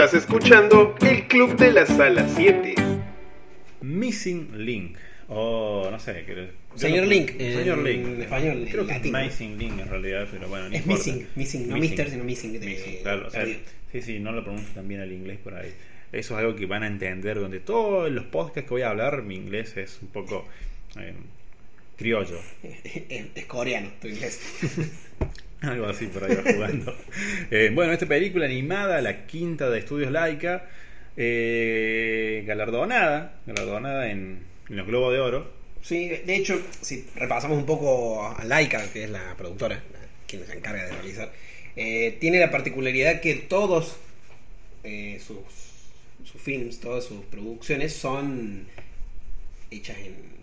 Estás escuchando el Club de la Sala 7. Missing Link. O no sé. creo- Señor no- Link, Señor en Link. español, Creo en que es Missing Link en realidad, pero bueno. no Es importa. missing, missing, no mister, sino missing, de- claro, o sea, sí, sí, no lo pronuncio tan bien el inglés por ahí. Eso es algo que van a entender donde todos los podcasts que voy a hablar, mi inglés es un poco eh, criollo. es, es coreano tu inglés. Algo así por ahí va jugando. Eh, bueno, esta película animada, la quinta de Estudios Laika, eh, galardonada, galardonada en, en los Globos de Oro. Sí, de hecho, si repasamos un poco a Laika, que es la productora, quien se encarga de realizar, eh, tiene la particularidad que todos sus, sus films, todas sus producciones son hechas En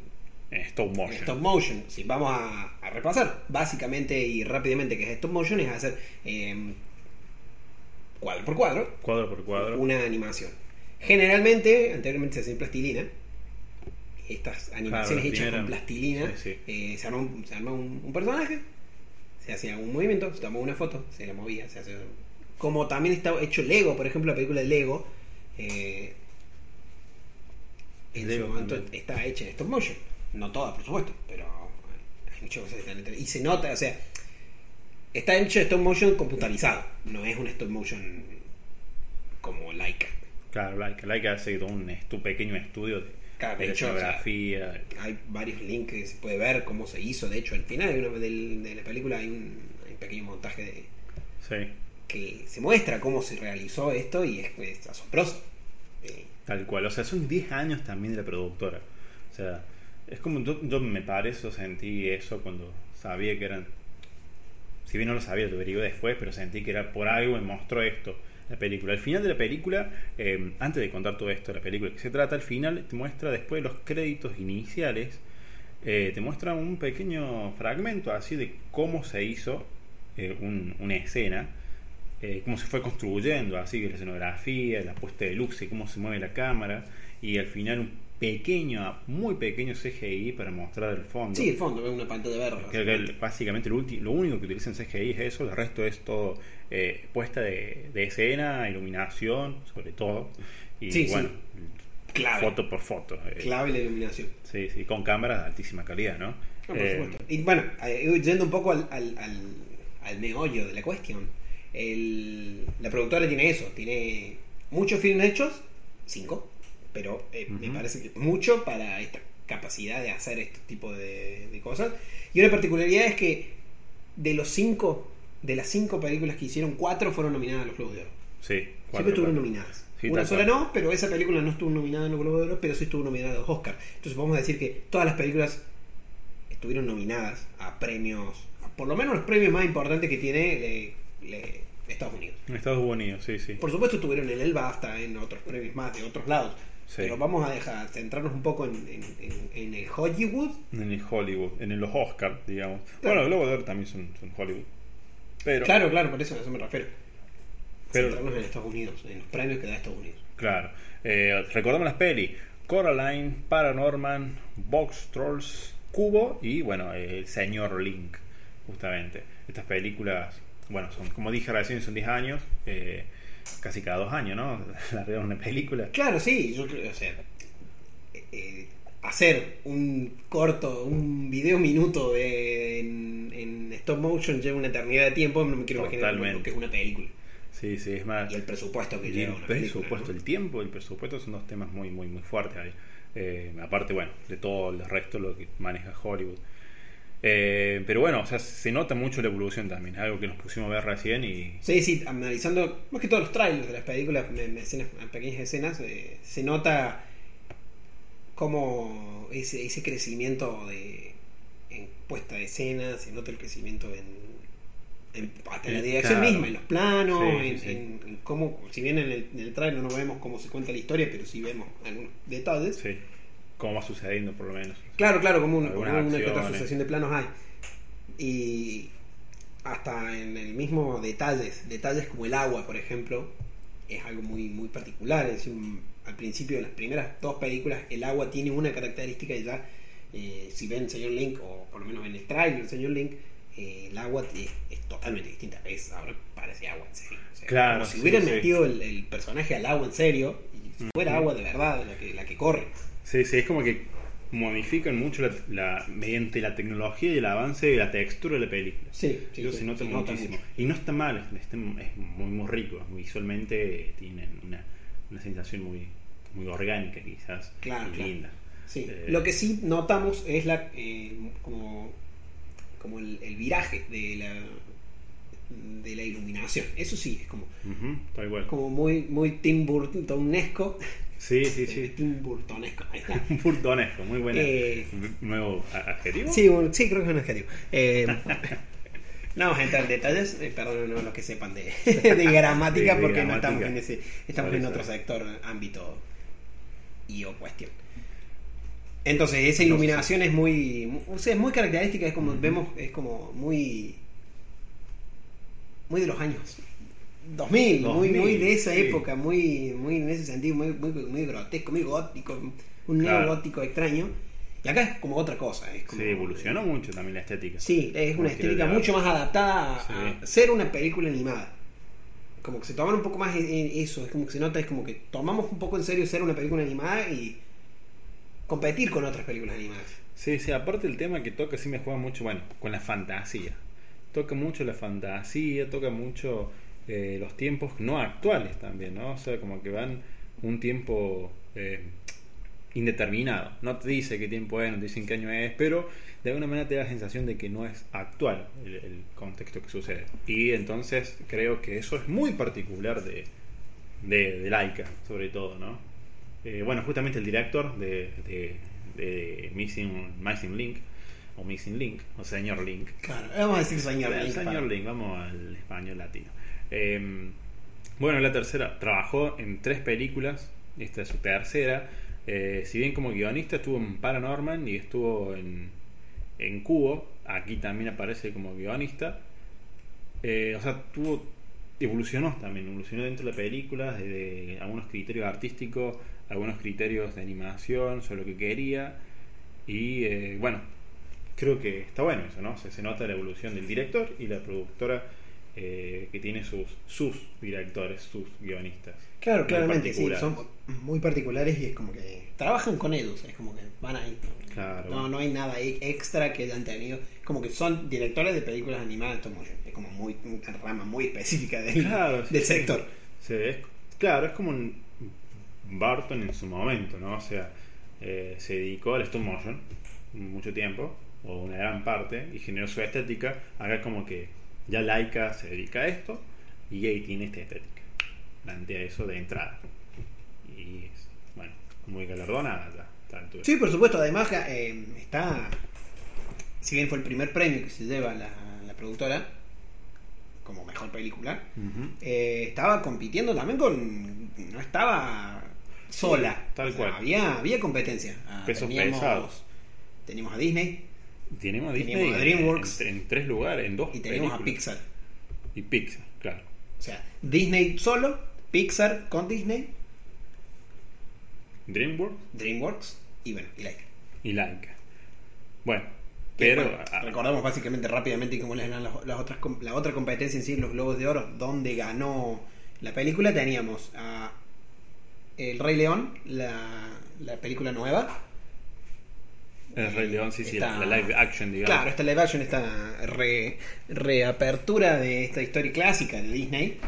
stop en motion. stop motion. Si vamos a, a repasar, básicamente y rápidamente, que es stop motion, es hacer eh, cuadro por cuadro Cuadro por cuadro. una animación. Generalmente, anteriormente se hacía en plastilina. Estas animaciones Claro, hechas con plastilina. sí, sí. eh, se arma, un, se arma un, un personaje, se hacía un movimiento, se tomaba una foto, se la movía, se hace. Como también está hecho Lego, por ejemplo, la película de Lego. eh, en Lego su momento también. está hecha en stop motion. No toda, por supuesto, pero hay muchas cosas que están Y se nota, o sea, está hecho stop motion computarizado, no es un stop motion como Laika. Claro, Laika, Laika hace todo un estu- pequeño estudio de, Claro, de de o sea. Hay varios links que se puede ver cómo se hizo. De hecho, al final de, una- del- de la película hay un, hay un pequeño montaje de, Sí, que se muestra cómo se realizó esto y es, es asombroso. Tal cual. O sea, son 10 años también de la productora. O sea, es como yo, me parece, sentí eso cuando sabía que eran. Si bien no lo sabía, lo averigué después, pero sentí que era por algo me mostró esto. La película. Al final de la película, eh, antes de contar todo esto la película que se trata, al final te muestra después de los créditos iniciales, eh, te muestra un pequeño fragmento así de cómo se hizo eh, un- una escena, cómo se fue construyendo, así la escenografía, la puesta de luz y cómo se mueve la cámara, y al final un pequeño, muy pequeño CGI para mostrar el fondo. sí, el fondo, es una pantalla verde. Creo que el- básicamente lo, lo único que utilizan CGI es eso, el resto es todo eh, puesta de, de escena, iluminación, sobre todo. Y Sí, sí. bueno, Clave. foto por foto. eh, Clave la iluminación. Sí, sí, con cámaras de altísima calidad, ¿no? No, por Eh, supuesto. Y bueno, eh, yendo un poco al, al, al, al meollo de la cuestión, el- la productora tiene eso, tiene muchos filmes hechos, cinco, pero eh, me parece que mucho para esta capacidad de hacer este tipo de, de cosas. Y una particularidad es que de los cinco, de las cinco películas que hicieron, cuatro fueron nominadas a los Globos de Oro. sí, Siempre cuatro, estuvieron cuatro. nominadas. Sí, Una sola cual. no, pero esa película no estuvo nominada en los Globos de Oro, pero sí estuvo nominada a los Oscar. Entonces podemos decir que todas las películas estuvieron nominadas a premios, por lo menos los premios más importantes que tiene le- le- Estados Unidos. Estados Unidos, sí, sí. Por supuesto estuvieron en el BAFTA, en otros premios más de otros lados. Sí. Pero vamos a dejar centrarnos un poco en, en- en- en el Hollywood. En el Hollywood, en los Oscars, digamos. Claro. Bueno, los Globos de Oro también son, son Hollywood. Pero, Claro, claro, por eso a eso me refiero. Pero- centrarnos en Estados Unidos, en los premios que da Estados Unidos. Claro. Eh, recordamos las pelis. Coraline, Paranorman, Box Trolls, Cubo y, bueno, el Señor Link, justamente. Estas películas, bueno, son como dije recién, son 10 años. eh, casi cada dos años, ¿no? Largar una película. Claro, sí, yo creo, o sea, eh, eh, hacer un corto, un video minuto de- en, en stop motion lleva una eternidad de tiempo, no me quiero imaginar Totalmente. lo que es una película. Sí, sí, es más. Y el presupuesto que lleva el una película. presupuesto, ¿no? el tiempo y el presupuesto son dos temas muy, muy, muy fuertes ahí. Eh, aparte, bueno, de todo el resto lo que maneja Hollywood. Eh, pero bueno, o sea, se nota mucho la evolución también, es algo que nos pusimos a ver recién y Sí, sí, analizando más que todos los trailers de las películas, me- me- escenas, pequeñas escenas, eh, se nota como ese, ese crecimiento de en puesta de escena, se nota el crecimiento en, en hasta en la Eh, dirección claro. misma, en los planos, Sí, en, sí. en- en cómo, si bien en el, en el trailer no vemos cómo se cuenta la historia, pero sí vemos algunos detalles. sí, cómo va sucediendo por lo menos. Claro, claro, como, un- una que otra sucesión de planos hay. Y hasta en el mismo detalles, detalles como el agua, por ejemplo, es algo muy, muy particular. Es decir, al principio de las primeras dos películas, el agua tiene una característica y ya, eh, si ven Señor Link, o por lo menos en el trailer Señor Link, eh, el agua es, es totalmente distinta. Es, ahora parece agua en serio. O sea, Claro, Como si sí, hubieran sí. metido el, el personaje al agua en serio y fuera Ujú. agua de verdad la que, la que corre. Sí, sí, es como que modifican mucho la, la- mediante la tecnología y el avance de la textura de la película. Sí, sí, Eso sí, se nota muchísimo. Y no está mal, es, está- es muy, muy rico. Visualmente tienen una, una sensación muy, muy orgánica, quizás. Claro, y claro. linda. Sí, Eh, lo que sí notamos es la eh, como, como el, el viraje de la de la iluminación. Eso sí, es como, tal cual. como muy, muy Tim Burtonesco. Sí, sí, sí. Tim Burtonesco, ahí está. Un furtonesco, muy buena. Eh, Nuevo adjetivo. Sí, sí, creo que es un adjetivo. Eh, no vamos a entrar en detalles, eh, perdón los que sepan de, de gramática, De- de porque no estamos en ese, estamos en otro sector, ámbito y o cuestión. Entonces, esa iluminación es muy, mu- o sea, es muy característica, es como, vemos, es como muy, muy de los años 2000, muy, 2000, muy de esa sí. época, muy, muy en ese sentido, muy, muy, muy grotesco, muy gótico, un Claro. neogótico extraño. Y acá es como otra cosa, es como, Sí, evolucionó mucho también la estética. Sí, es una estética mucho más adaptada a, Sí. a ser una película animada. Como que se toman un poco más en eso, es como que se nota, es como que tomamos un poco en serio ser una película animada y competir con otras películas animadas. Sí, sí, aparte el tema que toca sí me juega mucho, bueno, con la fantasía. Toca mucho la fantasía, toca mucho eh, los tiempos no actuales también, ¿no? O sea, como que van un tiempo eh, indeterminado. No te dice qué tiempo es, no te dicen qué año es, pero de alguna manera te da la sensación de que no es actual el, el contexto que sucede. Y entonces creo que eso es muy particular de, de, de Laika, sobre todo, ¿no? Eh, bueno, justamente el director de, de, de Missing, Missing Link, o Missing Link, o Señor Link. Claro, vamos a decir señor El Link señor para- Link, vamos al español latino. Eh, bueno, la tercera, trabajó en tres películas, esta es su tercera. Eh, si bien como guionista estuvo en Paranorman y estuvo en, en Cubo, aquí también aparece como guionista. Eh, o sea, tuvo, evolucionó también, evolucionó dentro de la película, desde algunos criterios artísticos, algunos criterios de animación, sobre lo que quería. Y eh, bueno, creo que está bueno eso, ¿no? Se nota la evolución del director y la productora eh, que tiene sus, sus directores, sus guionistas. Claro, claramente, sí, son muy particulares y es como que trabajan con ellos, es como que van ahí. Claro. No, no hay nada extra que hayan tenido. Como que son directores de películas animadas. Es como muy, una rama muy específica del, Claro, del sí. sector. Sí, es- claro, es como un Barton en su momento, ¿no? O sea, eh, se dedicó al stop motion mucho tiempo, o una gran parte, y generó su estética. Acá como que ya Laika se dedica a esto, y ahí tiene esta estética. Plantea eso de entrada. Y es, bueno, muy galardonada ya, altura. Sí, por supuesto. Además, eh, está. Si bien fue el primer premio que se lleva la, la productora, como mejor película, eh, estaba compitiendo también con. No estaba sola. tal O sea, cual. Había, había competencia. Ah, Pesos teníamos, pesados. teníamos a Disney Tenemos a Disney a DreamWorks. en, en tres lugares, en dos y teníamos a. Pixar. Y Pixar, claro. O sea, Disney solo, Pixar con Disney, DreamWorks DreamWorks y bueno, y Laika. y Laika. Bueno, pero bueno, ah, recordamos básicamente rápidamente cómo les ganan las, las otras la otra competencia en sí, los Globos de Oro, donde ganó la película. Teníamos a El Rey León, la, la película nueva. El Rey León, sí, sí, la live action, digamos. Claro, esta live action, esta re- reapertura de esta historia clásica de Disney.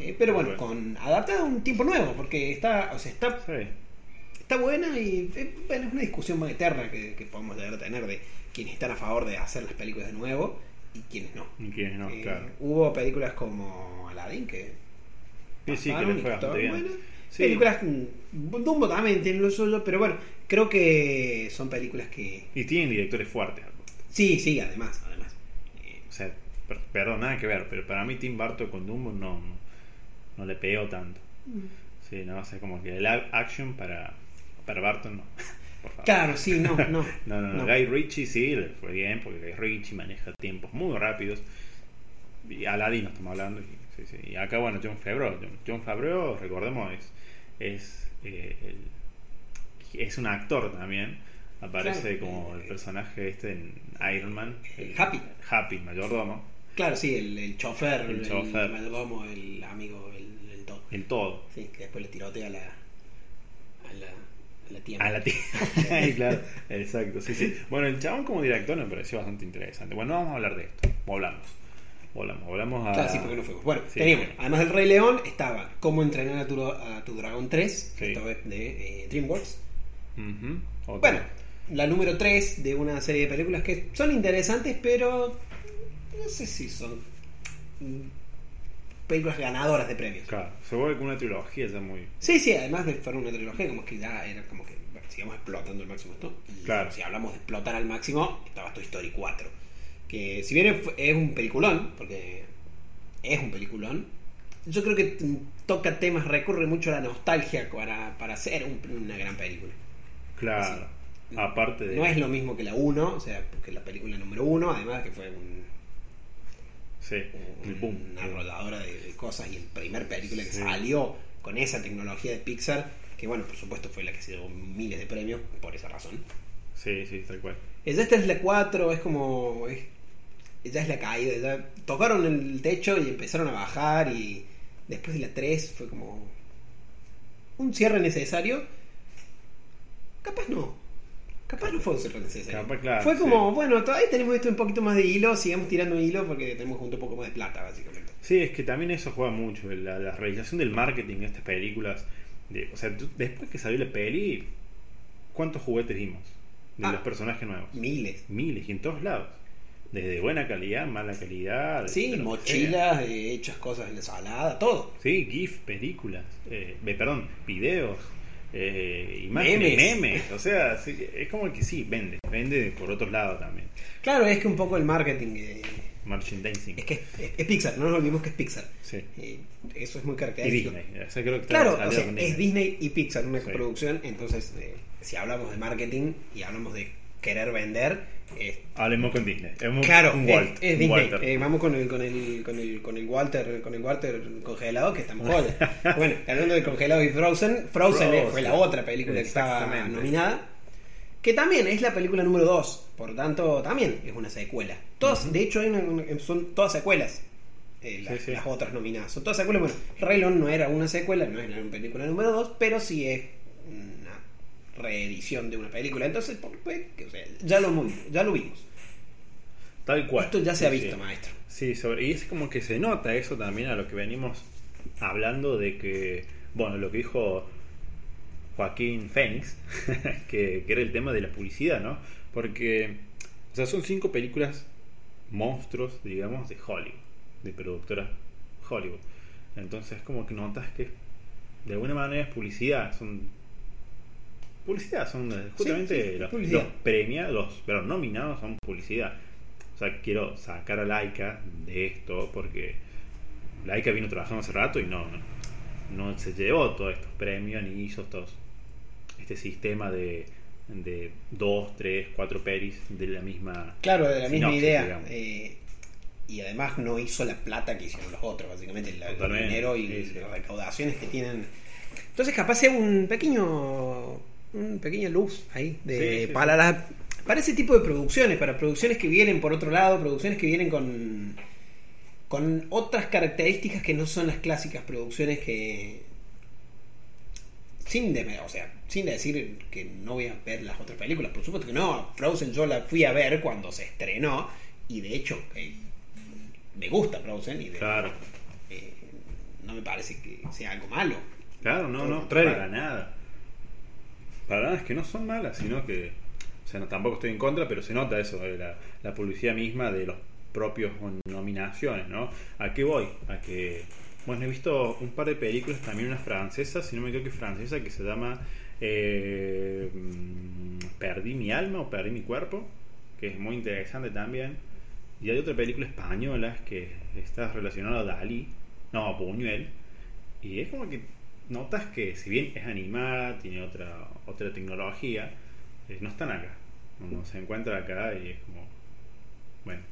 Eh, pero bueno, con adaptada a un tiempo nuevo, porque está, o sea, está Sí. está buena y eh, bueno, es una discusión más eterna que, que podemos llegar a tener de quienes están a favor de hacer las películas de nuevo y quienes no. Y quienes no, Eh, claro. Hubo películas como Aladdin que Sí, sí, que le fue bastante bien. buenas. Sí. Películas, mm, Dumbo también tiene lo suyo, pero bueno, creo que son películas que... Y tienen directores fuertes. Sí, sí, además, además. Eh, O sea, per- perdón, nada que ver, pero para mí Tim Burton con Dumbo no, no, no le pegó tanto. Sí, no, o sea, como que el action para, para Barton no. Claro, sí, no, no. No, no, no. Guy Ritchie sí le fue bien, porque Guy Ritchie maneja tiempos muy rápidos. Y Aladdin no estamos hablando. Y, sí, sí. Y acá, bueno, John Favreau. John, John Favreau, recordemos, es, es, eh, el- es un actor también. aparece Claro. como el personaje este en Iron Man. El Happy. Happy, mayordomo. Claro, sí, el, el chofer, El el, chofer. mayordomo, el amigo, el, el todo. El todo. Sí, que después le tirotea a la, a la, a la tía. A la tía. Claro, exacto, sí, sí. Bueno, el chabón como director me pareció bastante interesante. Bueno, no vamos a hablar de esto. Hablamos. Hablamos, hablamos a. Claro, sí, porque no fuimos. Bueno, Sí, teníamos, además del Rey León, estaba Cómo entrenar a tu, a tu dragón 3, Sí. esta vez de eh, DreamWorks. Bueno, la número 3 de una serie de películas que son interesantes, pero no sé si son mm, películas ganadoras de premios. Claro, se vuelve con una trilogía ya muy. Sí, sí, además de fueron una trilogía, como que ya era como que sigamos explotando al máximo esto. Y Claro. si hablamos de explotar al máximo, estaba Toy Story 4. Que si bien es- un peliculón, porque es un peliculón, yo creo que toca temas, recurre mucho a la nostalgia para, para hacer un- una gran película. Claro. Aparte de. No es lo mismo que la 1, o sea, porque la película número 1, además que fue un, Sí, el boom. una arrolladora de, de cosas y el primer película que Sí. salió con esa tecnología de Pixar, que bueno, por supuesto fue la que se llevó miles de premios por esa razón. Sí, sí, tal cual. Esta es la 4, es como... Es, ya es la caída, ya tocaron el techo y empezaron a bajar y después de la 3 fue como un cierre necesario. Capaz no. Capaz no fue un cierre necesario. Capaz, claro, fue como, sí. bueno, todavía tenemos esto un poquito más de hilo, sigamos tirando hilo porque tenemos junto un poco más de plata, básicamente. Sí, es que también eso juega mucho, la, la realización del marketing de estas películas. De, o sea, tú- después que salió la peli, ¿cuántos juguetes vimos? De Ah. los personajes nuevos. Miles. Miles y en todos lados. Desde buena calidad, mala calidad. de- Sí, de mochilas, eh, hechas cosas en la salada, todo. Sí, GIF, películas, eh, perdón, videos, eh, imágenes, Memes. memes. O sea, sí, es como que sí, vende. Vende por otro lado también. Claro, es que un poco el marketing eh, Merchandising. es que es, es Pixar, no nos olvidemos que es Pixar. Sí. Eh, eso es muy Y característico. Disney. O sea, creo que Claro, o sea, es Disney y Pixar, una Sí. coproducción, entonces eh, si hablamos de marketing y hablamos de querer vender, eh, Hablemos con Disney. Es claro, un Walt, es Disney. Walter. Eh, vamos con el, con el, con el, con el Walter, con el Walter congelado que está en joya. bueno, hablando de congelado y Frozen, Frozen, eh, fue la otra película que estaba nominada. Que también es la película número 2, por tanto, también es una secuela. Todas. De hecho, hay una- una- son todas secuelas. eh, las, Sí, sí. las otras nominadas. Son todas secuelas. Bueno, Rey León no era una secuela, no es la película número 2, pero sí es una reedición de una película. Entonces, pues, que, o sea, ya, lo, ya lo vimos. Tal cual. Esto ya se ha visto, sí. maestro. Sí, sobre, y es como que se nota eso también a lo que venimos hablando de que, bueno, lo que dijo Joaquín Phoenix, que, que era el tema de la publicidad, ¿no? Porque, o sea, son cinco películas monstruos, digamos, de Hollywood, de productora Hollywood. Entonces, como que notas que de alguna manera es publicidad, son publicidad, son eh, justamente sí, los, publicidad. los premiados, los, pero nominados son publicidad. O sea, quiero sacar a Laika de esto porque Laika vino trabajando hace rato y no, no, no se llevó todos estos premios ni hizo estos, este sistema de, de dos, tres, cuatro pelis de la misma. Claro, de la misma idea. eh, y además no hizo la plata que hicieron los otros, básicamente, el dinero y sí. las recaudaciones que tienen. Entonces, capaz sea un pequeño. Un pequeña luz ahí de, Sí, sí, para, la- para ese tipo de producciones, para producciones que vienen por otro lado, producciones que vienen con, con otras características que no son las clásicas producciones que. Sin, de, o sea, sin decir que no voy a ver las otras películas, por supuesto que no. Frozen yo la fui a ver cuando se estrenó y de hecho eh, me gusta Frozen y de- Claro. eh, no me parece que sea algo malo. Claro, no, Todo no, para nada. Es que no son malas, sino que. O sea, no, tampoco estoy en contra, pero se nota eso, de la, la publicidad misma de los propios nominaciones, ¿no? ¿A qué voy? A que. Bueno, he visto un par de películas, también una francesa, si no me equivoco, francesa, que se llama eh, mm, Perdí mi alma o Perdí mi cuerpo, que es muy interesante también. Y hay otra película española que está relacionada a Dalí, no, a Buñuel, y es como que notas que si bien es animada, tiene otra otra tecnología, eh, no están acá. No, no se encuentra acá y es como, bueno,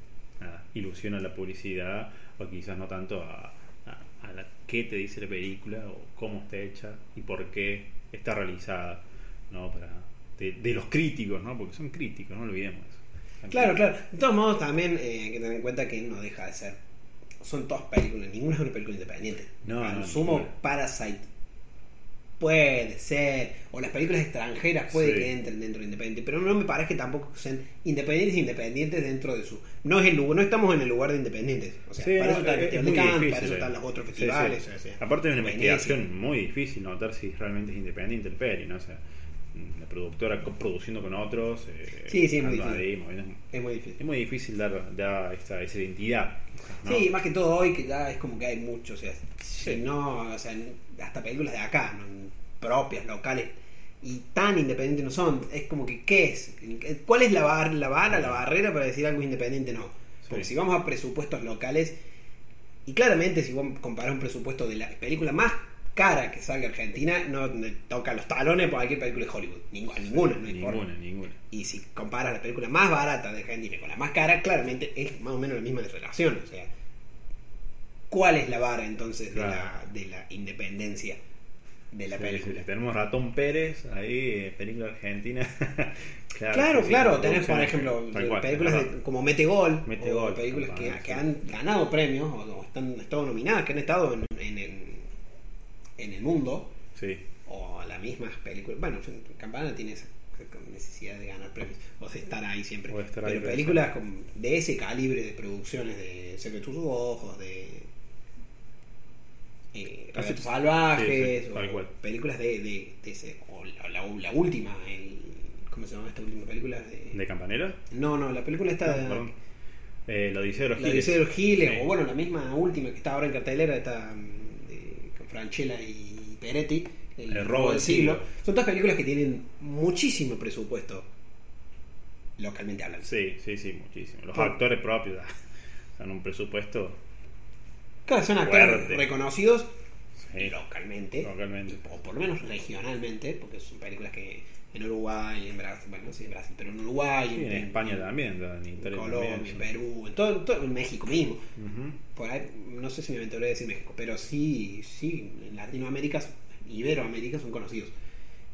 nada, ilusiona la publicidad o quizás no tanto a, a, a la, qué te dice la película o cómo está hecha y por qué está realizada, ¿no? Para, de, de los críticos, ¿no? Porque son críticos, no olvidemos eso. Claro, claro. De todos modos, también eh, hay que tener en cuenta que no deja de ser. Son todas películas, ninguna es una película independiente. No, Al no, sumo, ninguna. Parasite puede ser, o las películas extranjeras puede Sí. que entren dentro de independiente, pero no me parece que tampoco sean independientes independientes dentro de su. No es el lugar, no estamos en el lugar de independientes. O sea, Sí, para no, eso está es- es difícil, para eso están los otros festivales. sí. o sea, Aparte de una investigación muy difícil notar si realmente es independiente el peli, ¿no? O sea, la productora produciendo con otros. eh, Sí, sí, es muy difícil. ahí, Es muy difícil. Es muy difícil dar, dar esa, esa identidad. ¿no? Sí, más que todo hoy que ya es como que hay mucho, o sea, si no, o sea, hasta películas de acá, ¿no? propias, locales, y tan independientes no son, es como que, ¿qué es? ¿Cuál es la, bar- la vara, la barrera para decir algo independiente? No. Porque Sí. si vamos a presupuestos locales, y claramente si vos comparás un presupuesto de la película más cara que salga Argentina, no toca los talones por cualquier película de Hollywood, Ningú- a ninguna, no hay forma. Ninguna, ninguna. Y si comparas la película más barata de Argentina con la más cara, claramente es más o menos la misma relación. O sea, ¿cuál es la vara entonces de, la, de la independencia de la Sí, película? sí, Tenemos Ratón Pérez ahí, eh, película argentina. Claro, sí, sí, claro, con tenés por ejemplo cual, películas de- como Metegol, Metegol, o películas que, que sí. han ganado premios o, o están, estado nominadas, que han estado en, en, el, en el mundo, Sí, o las mismas películas. Bueno, Campana tiene esa necesidad de ganar premios, o de estar ahí siempre. Estar ahí, Pero películas con- de ese calibre de producciones, de Secretos tus ojos, de. Eh, Ah, salvajes, Sí, sí, tal o películas de, de, de ese. O la, la- la última, el, ¿cómo se llama esta última película? De, ¿De Campanera? no, no, la película esta. No. Eh, la Odisea de los La Giles. Odisea de los Giles, Sí. o bueno, la misma última que está ahora en cartelera, está Franchella y Peretti, El, robo del siglo. Son todas películas que tienen muchísimo presupuesto, localmente hablando. Sí, sí, sí, muchísimo. Los Por- actores propios ah, dan un presupuesto Claro, son actores Fuerte. reconocidos sí, localmente, localmente. o por lo menos regionalmente, porque son películas que en Uruguay, en Brasil, bueno, no sé en Brasil, pero en Uruguay, Sí, en España también, en Colombia, también. en Perú, en, todo, todo- en México mismo. Por ahí, no sé si me aventuré a decir México, pero sí, sí, en Latinoamérica, Iberoamérica son conocidos.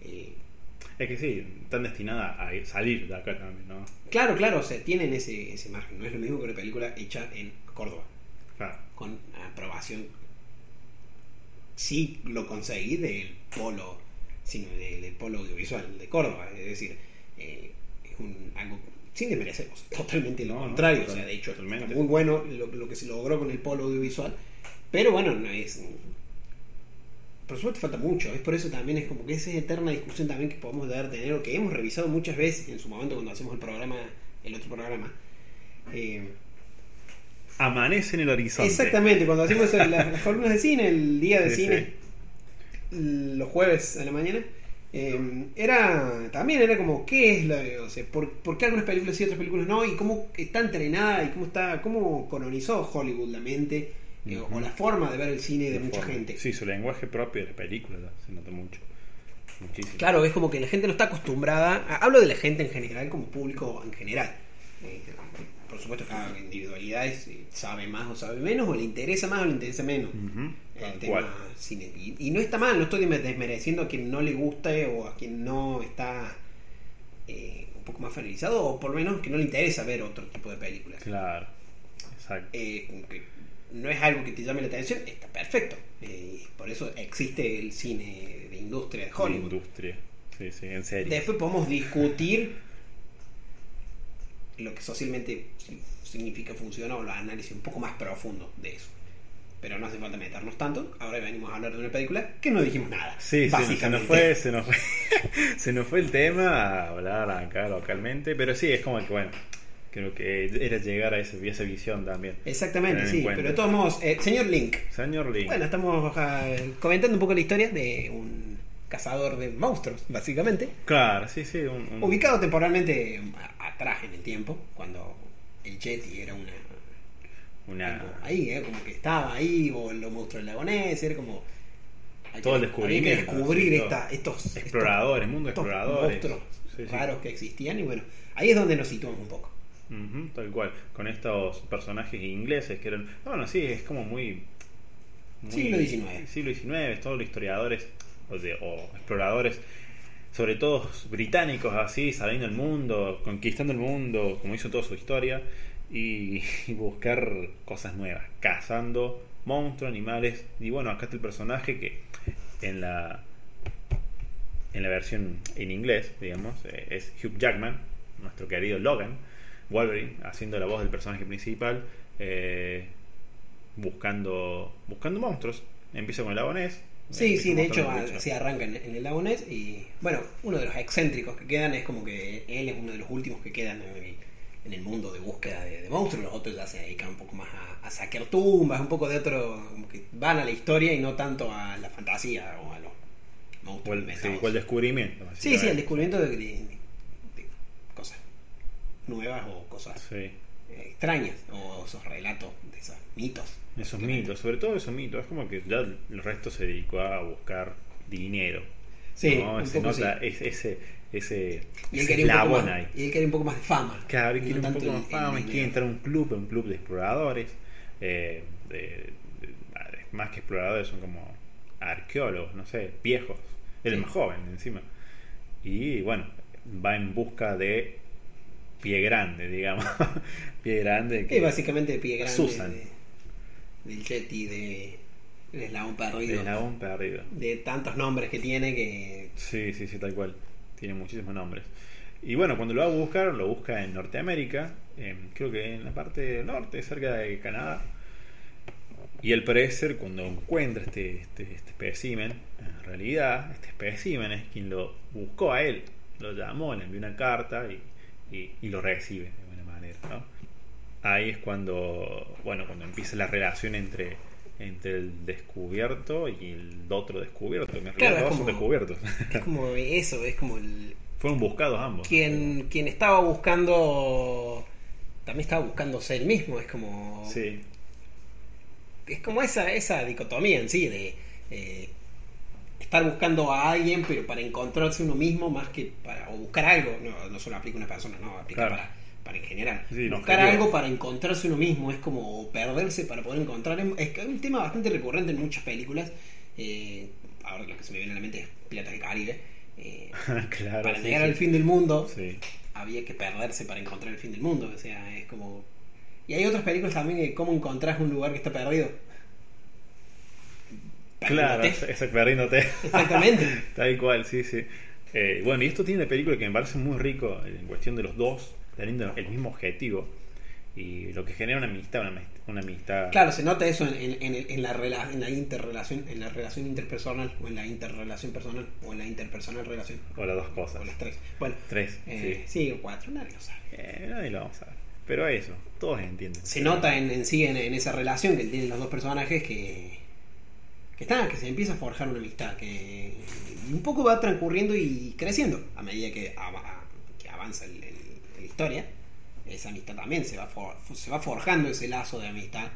Eh, Es que sí, están destinadas a ir- salir de acá también, ¿no? claro, claro, o sea, tienen ese, ese margen. No es lo mismo que una película hecha en Córdoba, Claro. con aprobación. Sí lo conseguí del polo, sino del, del polo audiovisual de Córdoba, es decir, eh, es un, algo sin desmerecer, o sea, totalmente lo No, no, contrario, o total- sea, de hecho, totalmente. está muy bueno lo, lo que se logró con el polo audiovisual, pero bueno, no es por supuesto falta mucho, es por eso también es como que esa es eterna discusión también que podemos dar tener o que hemos revisado muchas veces en su momento cuando hacemos el programa, el otro programa. Eh, Amanece en el horizonte. exactamente, cuando hacemos las, las columnas de cine, el día de Sí, cine, los jueves a la mañana, eh, era también era como qué es la o sea, ¿por, por qué algunas películas sí y otras películas no y cómo está entrenada y cómo está cómo colonizó Hollywood la mente eh, o la forma de ver el cine de La mucha forma. gente Sí, su lenguaje propio de la película se nota mucho. Muchísimo. Claro, es como que la gente no está acostumbrada. a- Hablo de la gente en general, como público en general. Eh, por supuesto, cada individualidad eh, sabe más o sabe menos, o le interesa más o le interesa menos. El tema cine. Y, y no está mal, no estoy desmereciendo a quien no le guste o a quien no está eh, un poco más familiarizado, o por lo menos que no le interesa ver otro tipo de películas. Claro. Exacto. Eh, no es algo que te llame la atención, está perfecto. Eh, por eso existe el cine de industria de Hollywood. industria. Sí, sí, en serio. Después podemos discutir lo que socialmente significa funciona o los análisis un poco más profundos de eso. Pero no hace falta meternos tanto. Ahora venimos a hablar de una película que no dijimos nada. Sí, sí, se nos básicamente. fue, se nos fue, se nos fue el tema a hablar acá localmente, pero sí, es como que bueno, creo que era llegar a esa, a esa visión también. Exactamente, sí. Pero de todos modos, eh, señor Link. Señor Link, Bueno, estamos ah, comentando un poco la historia de un cazador de monstruos, básicamente. claro, sí, sí, un, un- Ubicado temporalmente atrás en el tiempo, cuando el Yeti era una una, ahí, ¿eh? como que estaba ahí, o los monstruos del lago Ness, era como. hay Todo el que- descubrimiento, había que descubrir esta- estos Exploradores, mundo estos exploradores. monstruos Sí, sí. raros que existían, y bueno, ahí es donde nos situamos un poco. Tal cual, con estos personajes ingleses que eran, bueno, sí, es como muy, muy- Siglo XIX. siglo XIX, todos los historiadores o, de- o exploradores sobre todo británicos así, saliendo del mundo, conquistando el mundo, como hizo toda su historia, y, buscar cosas nuevas, cazando monstruos, animales, y bueno, acá está el personaje que en la en la versión en inglés, digamos, eh, es Hugh Jackman, nuestro querido Logan, Wolverine, haciendo la voz del personaje principal, eh, buscando buscando monstruos. Empieza con el lago Ness. Sí, sí, de hecho así arranca en, en el lago Ness y bueno, uno de los excéntricos que quedan es como que él es uno de los últimos que quedan en el, en el mundo de búsqueda de, de monstruos, los otros ya se dedican un poco más a, a saquear tumbas, un poco de otro, como que van a la historia y no tanto a la fantasía o a los O monstruos el, sí, inventados. o el descubrimiento. Sí, sí, el descubrimiento de, de- de cosas nuevas o cosas Sí. Extrañas o esos relatos de esos mitos. Esos mitos, sobre todo esos mitos, es como que ya el resto se dedicó a buscar dinero. Sí, ¿no? un Se poco nota sí. es- ese, ese, Y él, ese quería un poco eslabón más, ahí. y él quería un poco más de fama. Claro, No quiere un poco el- más fama, el y quiere entrar a un club, un club de exploradores. eh, de- de- más que exploradores, son como arqueólogos, no sé, viejos. Él es Sí. más joven encima. Y bueno, va en busca de pie grande, digamos. pie grande. Que básicamente de pie grande. Susan. de- del Yeti, de, del eslabón de perdido. eslabón perdido. De tantos nombres que tiene que. Sí, sí, sí, tal cual. Tiene muchísimos nombres. Y bueno, cuando lo va a buscar, lo busca en Norteamérica, en- creo que en la parte norte, cerca de Canadá. Y el parecer, cuando encuentra este, este, este espécimen, en realidad, este espécimen es quien lo buscó a él. Lo llamó, le envió una carta y, y- y lo recibe de alguna manera, ¿no? Ahí es cuando, bueno, cuando empieza la relación entre, entre el descubierto y el otro descubierto. En Claro, es como- descubiertos. Es como eso, es como el. Fueron buscados ambos. Quien, quien estaba buscando. También estaba buscándose él mismo, es como. Sí, es como esa, esa dicotomía en sí de eh, estar buscando a alguien pero para encontrarse uno mismo más que para o buscar algo no, no solo aplica a una persona no aplica Claro. para, para en general Sí, buscar algo para encontrarse uno mismo es como perderse para poder encontrar es un tema bastante recurrente en muchas películas eh, ahora lo que se me viene a la mente es Piratas del Caribe eh, claro. para sí, llegar sí. al fin del mundo había que perderse para encontrar el fin del mundo. O sea, es como. Y hay otras películas también de cómo encontrás un lugar que está perdido. Claro, perdiéndote. Exactamente. Tal cual, sí, sí. Eh, bueno, y esto tiene una película que me parece muy rico en cuestión de los dos teniendo el mismo objetivo y lo que genera una amistad, una, una amistad. Claro, se nota eso en, en- en el- en la, rela- en la interrelación, en la relación interpersonal, o en la interrelación personal, o en la interpersonal relación, O las dos cosas. o las tres. Bueno, Tres, eh, sí. sí, o cuatro, nadie lo sabe. Eh, nadie lo vamos a ver. Pero eso, todos entienden. Se nota en, en sí, en, en esa relación que tienen los dos personajes que, que está, que se empieza a forjar una amistad, que un poco va transcurriendo y creciendo a medida que, ava- que avanza el- el- la historia. Esa amistad también se va, for- se va forjando ese lazo de amistad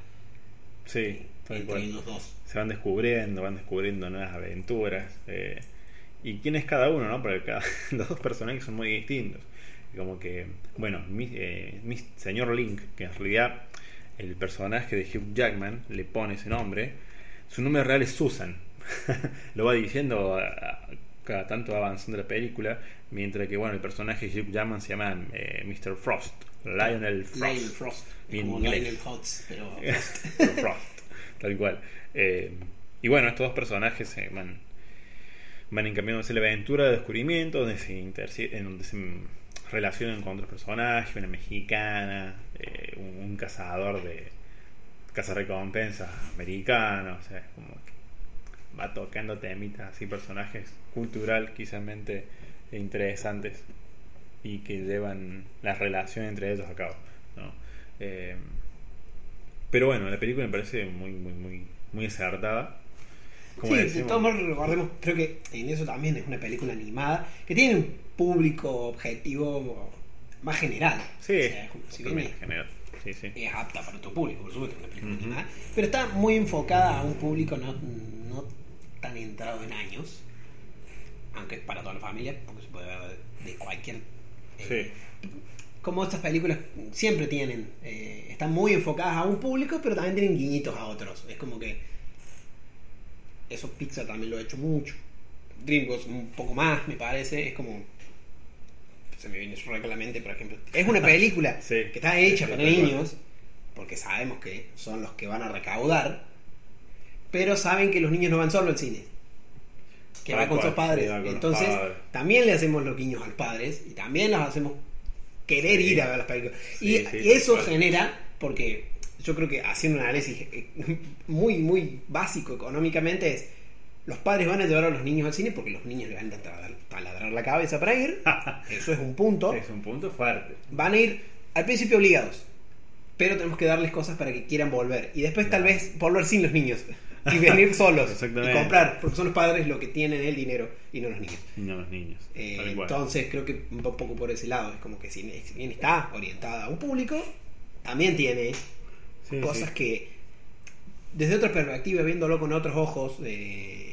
Sí, tal entre cual. ellos dos. se van descubriendo, van descubriendo nuevas aventuras. eh, y quién es cada uno, ¿no? Porque cada, los dos personajes son muy distintos. Como que, bueno, mi, eh, mi señor Link, que en realidad el personaje de Hugh Jackman le pone ese nombre, su nombre real es Susan. Lo va diciendo cada tanto va avanzando la película, mientras que, bueno, el personaje de Hugh Jackman se llama eh, Mr. Frost, Lionel Frost. Lionel Frost, como. Lionel Hutz, pero Pero Frost, tal cual. Eh, y bueno, estos dos personajes se van, van encaminándose la aventura de descubrimiento, donde se, en donde se relacionan con otros personajes, una mexicana, eh, un, un cazador de cazarrecompensas americano, o sea, como que va tocando temitas así, personajes cultural quizásmente interesantes y que llevan la relación entre ellos a cabo. ¿no? Eh, pero bueno, la película me parece muy, muy, muy, muy acertada. Como sí, de todos modos recordemos, creo que en eso también es una película animada que tiene un público objetivo más general. Sí, O sea, si bien también es, en general. Sí, sí. es apta para tu público, por supuesto, una película Ujú. animada, pero está muy enfocada a un público no, no tan entrado en años, aunque es para toda la familia, porque se puede ver de, de cualquier... eh, Sí. como estas películas siempre tienen, eh, están muy enfocadas a un público, pero también tienen guiñitos a otros. Es como que eso Pixar también lo ha hecho mucho. DreamWorks un poco más, me parece. Es como. Se me viene Shrek a la mente, por ejemplo. Es una película Sí. que está hecha Sí, para niños, porque sabemos que son los que van a recaudar, pero saben que los niños no van solo al cine. Que Tal va con cual, sus padres. con Entonces, padres. también le hacemos los guiños a los padres y también los hacemos querer Sí. ir a ver las películas. Y, eso genera, porque yo creo que haciendo un análisis eh, muy, muy básico económicamente es, los padres van a llevar a los niños al cine porque los niños le van a taladrar, la cabeza para ir, eso es un punto, Es un punto fuerte. van a ir al principio obligados, pero tenemos que darles cosas para que quieran volver y después tal vez volver sin los niños y venir solos y comprar, porque son los padres los que tienen el dinero y no los niños. Y no los niños. Eh, entonces creo que un po- poco por ese lado, es como que si, si bien está orientada a un público, también tiene Sí, cosas sí. que desde otra perspectiva, viéndolo con otros ojos, eh,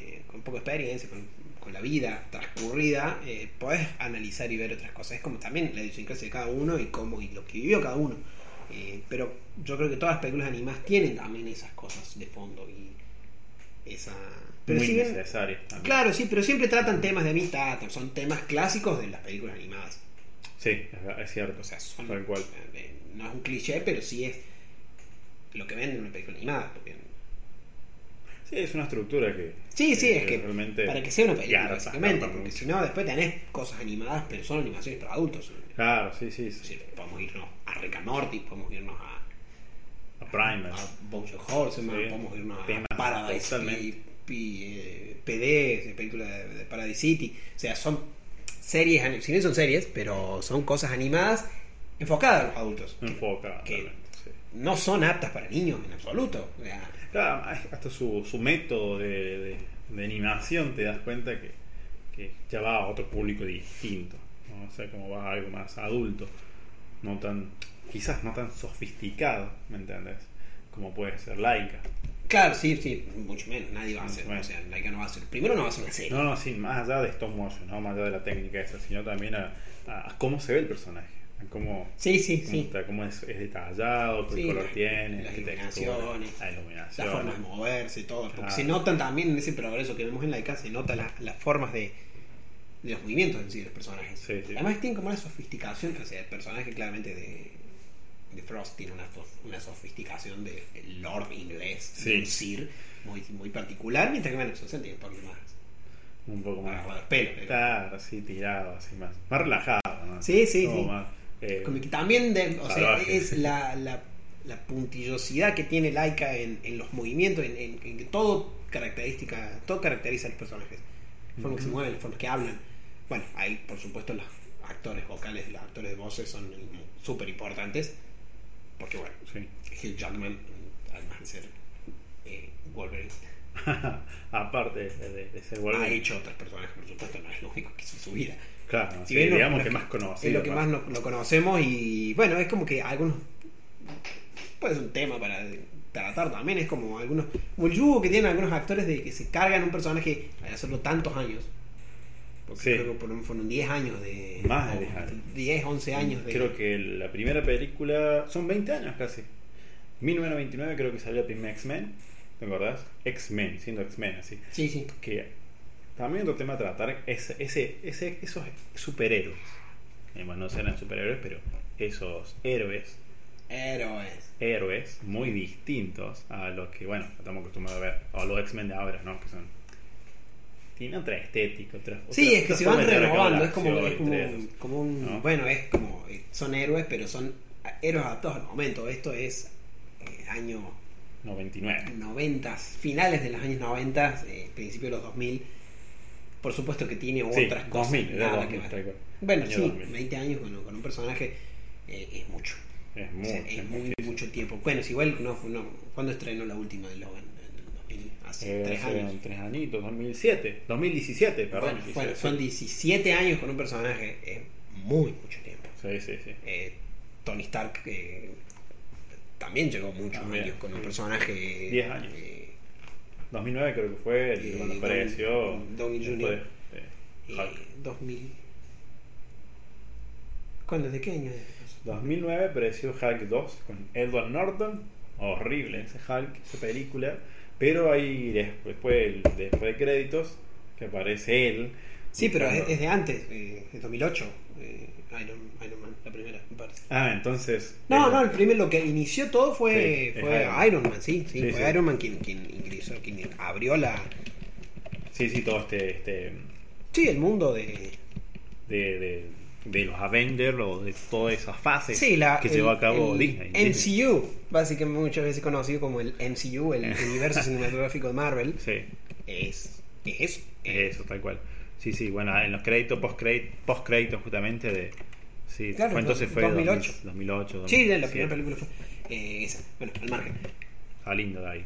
con poca experiencia, con, con la vida transcurrida, eh, podés analizar y ver otras cosas. Es como también la idiosincrasia de cada uno y cómo y lo que vivió cada uno. Eh, pero yo creo que todas las películas animadas tienen también esas cosas de fondo y esa... Pero Muy si bien- necesario. también. Claro, sí, pero siempre tratan temas de amistad, son temas clásicos de las películas animadas. Sí, es, cierto. O sea, son, Tal cual. eh, no es un cliché, pero sí es lo que vende una película animada. porque- Sí, es una estructura que. Sí, sí, es que realmente para que sea una película, garpa, básicamente, porque si no, después tenés cosas animadas, pero son animaciones para adultos. Claro, sí, sí. Sí. decir, podemos irnos a Rick and Morty, podemos irnos a, A Primer. a Bojack Horseman, Sí. podemos irnos a Paradise y, y, eh, PD, película de, de Paradise City. O sea, son series, si bien son series, pero son cosas animadas enfocadas a los adultos. que Enfoca. que- sí. no son aptas para niños en absoluto. O sea, Claro, hasta su, su método de, de- de animación te das cuenta que, que ya va a otro público distinto. ¿no? O sea, como va a algo más adulto, no tan, quizás no tan sofisticado, ¿me entiendes? Como puede ser Laika. claro, sí, sí, mucho menos. Nadie va a hacer. menos. O sea, Laika no va a hacer. Primero no va a hacer una serie. No, no, sí, más allá de stop motion, no más allá de la técnica esa, sino también a cómo se ve el personaje, a cómo, Sí, sí, sí. está, cómo es, es detallado, qué Sí, color la- tiene, las iluminaciones, la iluminación. Las formas de moverse, todo. Porque Claro. se notan también en ese progreso que vemos en Laika, se notan la- las formas de, de los movimientos en sí de los personajes. Sí, sí. Además tienen como una sofisticación, o sea, el personaje claramente de, de Frost tiene una, una sofisticación de Lord inglés, de un Sir, muy, muy particular, mientras que bueno, se tiene un poquito más un poco más. Claro, así tirado, así más, más relajado, ¿no? Sí, sí, Como sí. más, eh, también de- o sea, es la, la, la puntillosidad que tiene Laika en, en los movimientos, en, en- en todo característica, todo caracteriza a los personajes. La forma que se mueven, la forma que hablan. Bueno, ahí por supuesto los actores vocales, los actores de voces son súper importantes. Porque bueno, sí. Hugh Jackman, además de ser eh, Wolverine, Aparte de, de- ser ha Wolverine. hecho otros personajes, por supuesto, no es lo único que su vida. Claro, Si sí, bien digamos lo que más conocido. Es lo que más lo, lo conocemos y bueno, es como que algunos... Puede ser un tema para tratar también, es como algunos... Como el yugo que tienen algunos actores de que se cargan un personaje al hacerlo tantos años. Porque Sí. creo que por- fueron 10 años de... Más de o 10 años. 10, 11 años de... Creo que la primera película. Son 20 años casi. 1999 creo que salió el primer X-Men. ¿Te acordás? X-Men, siendo X-Men así. Sí, sí. Que también otro tema a tratar es ese, ese, esos superhéroes. Eh, bueno, no serán superhéroes, pero esos héroes, Héroes. héroes muy distintos a los que, bueno, estamos acostumbrados a ver, a los X-Men de ahora, ¿no? Que son. Tienen otra estética, otra. Sí, otra- es que se van renovando, es como, es como, un... ¿no? Bueno, es como... eh, Son héroes, pero son héroes adaptados al momento. Esto es eh, año 99. 90, finales de los años 90, eh, principios de los 2000. Por supuesto que tiene Sí, otras cosas. 2000, era nada 2000, que ver. Bueno, Año sí, 2000. 20 años con, con un personaje eh, es mucho. Es O mucho. sea, es muy, muchísimo. mucho tiempo. Bueno, si igual no, no, ¿cuándo estrenó la última de Logan? En el 2000, hace Eh, tres hace años. Tres añitos, 2007. 2017, perdón. Bueno, 17. bueno, son 17 años con un personaje, es muy mucho tiempo. Sí, sí, sí. Eh, Tony Stark eh, también llegó muchos años con un sí. personaje. 10 años. Eh, 2009 creo que fue el Y cuando apareció. Downey Jr. de- de eh, Hulk. 2000. ¿Cuándo? ¿De qué año es eso? 2009 apareció Hulk 2 con Edward Norton. Horrible ese Hulk, esa película. Pero ahí des- después, después de créditos, que aparece él. Sí, pero es, es de antes, eh, de 2008. Eh, Iron, Iron Man, la primera, me parece. Ah, entonces. No, no, el primer, lo que inició todo fue, Sí, fue Iron Man. Iron Man, sí, sí, Sí, fue. Iron Man quien, quien ingresó, quien abrió la... Sí, sí, todo este. este Sí, el mundo de... de, de, de los Avengers o de todas esas fases Sí, la, que el- llevó a cabo el Disney. MCU, básicamente muchas veces conocido como el MCU, el universo cinematográfico de Marvel, Sí, es, es eso. es eso, tal cual. Sí, sí, bueno, en los créditos, post post créditos justamente de. Sí, Claro, fue entonces fue 2008. 2008. Sí, la 2007. primera película fue eh, esa. Bueno, al margen. Está lindo de ahí.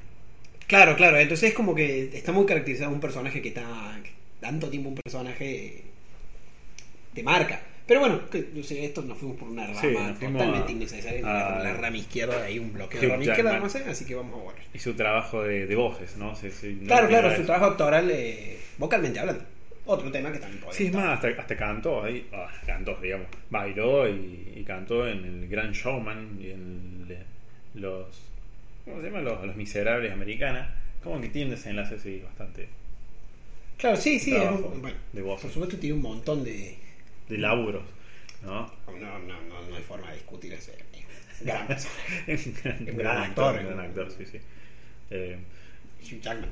Claro, claro, entonces es como que está muy caracterizado un personaje que está tanto tiempo un personaje de marca. Pero bueno, que, yo sé, esto nos fuimos por una rama Sí, totalmente a- innecesaria. a- la, rama izquierda, hay un bloqueo de rama izquierda, Jackman. a hacer, así que vamos a volver. Y su trabajo de, de voces, ¿no? No Claro, claro, su trabajo actoral, eh, vocalmente hablando. Otro tema que también eso. podría Sí, es más, hasta, hasta cantó ahí. ah, cantó, digamos. Bailó y, y cantó en el Gran Showman y en los. ¿Cómo se llama? Los, los Miserables Americanas. Como que tiene ese enlace, sí, bastante. Claro, sí, sí, es un- bueno, de voz. por supuesto tiene un montón de... De laburos, ¿no? No, no, no, no hay forma de discutir ese gran gran, gran actor, un gran actor, sí, sí. Eh, Hugh Jackman.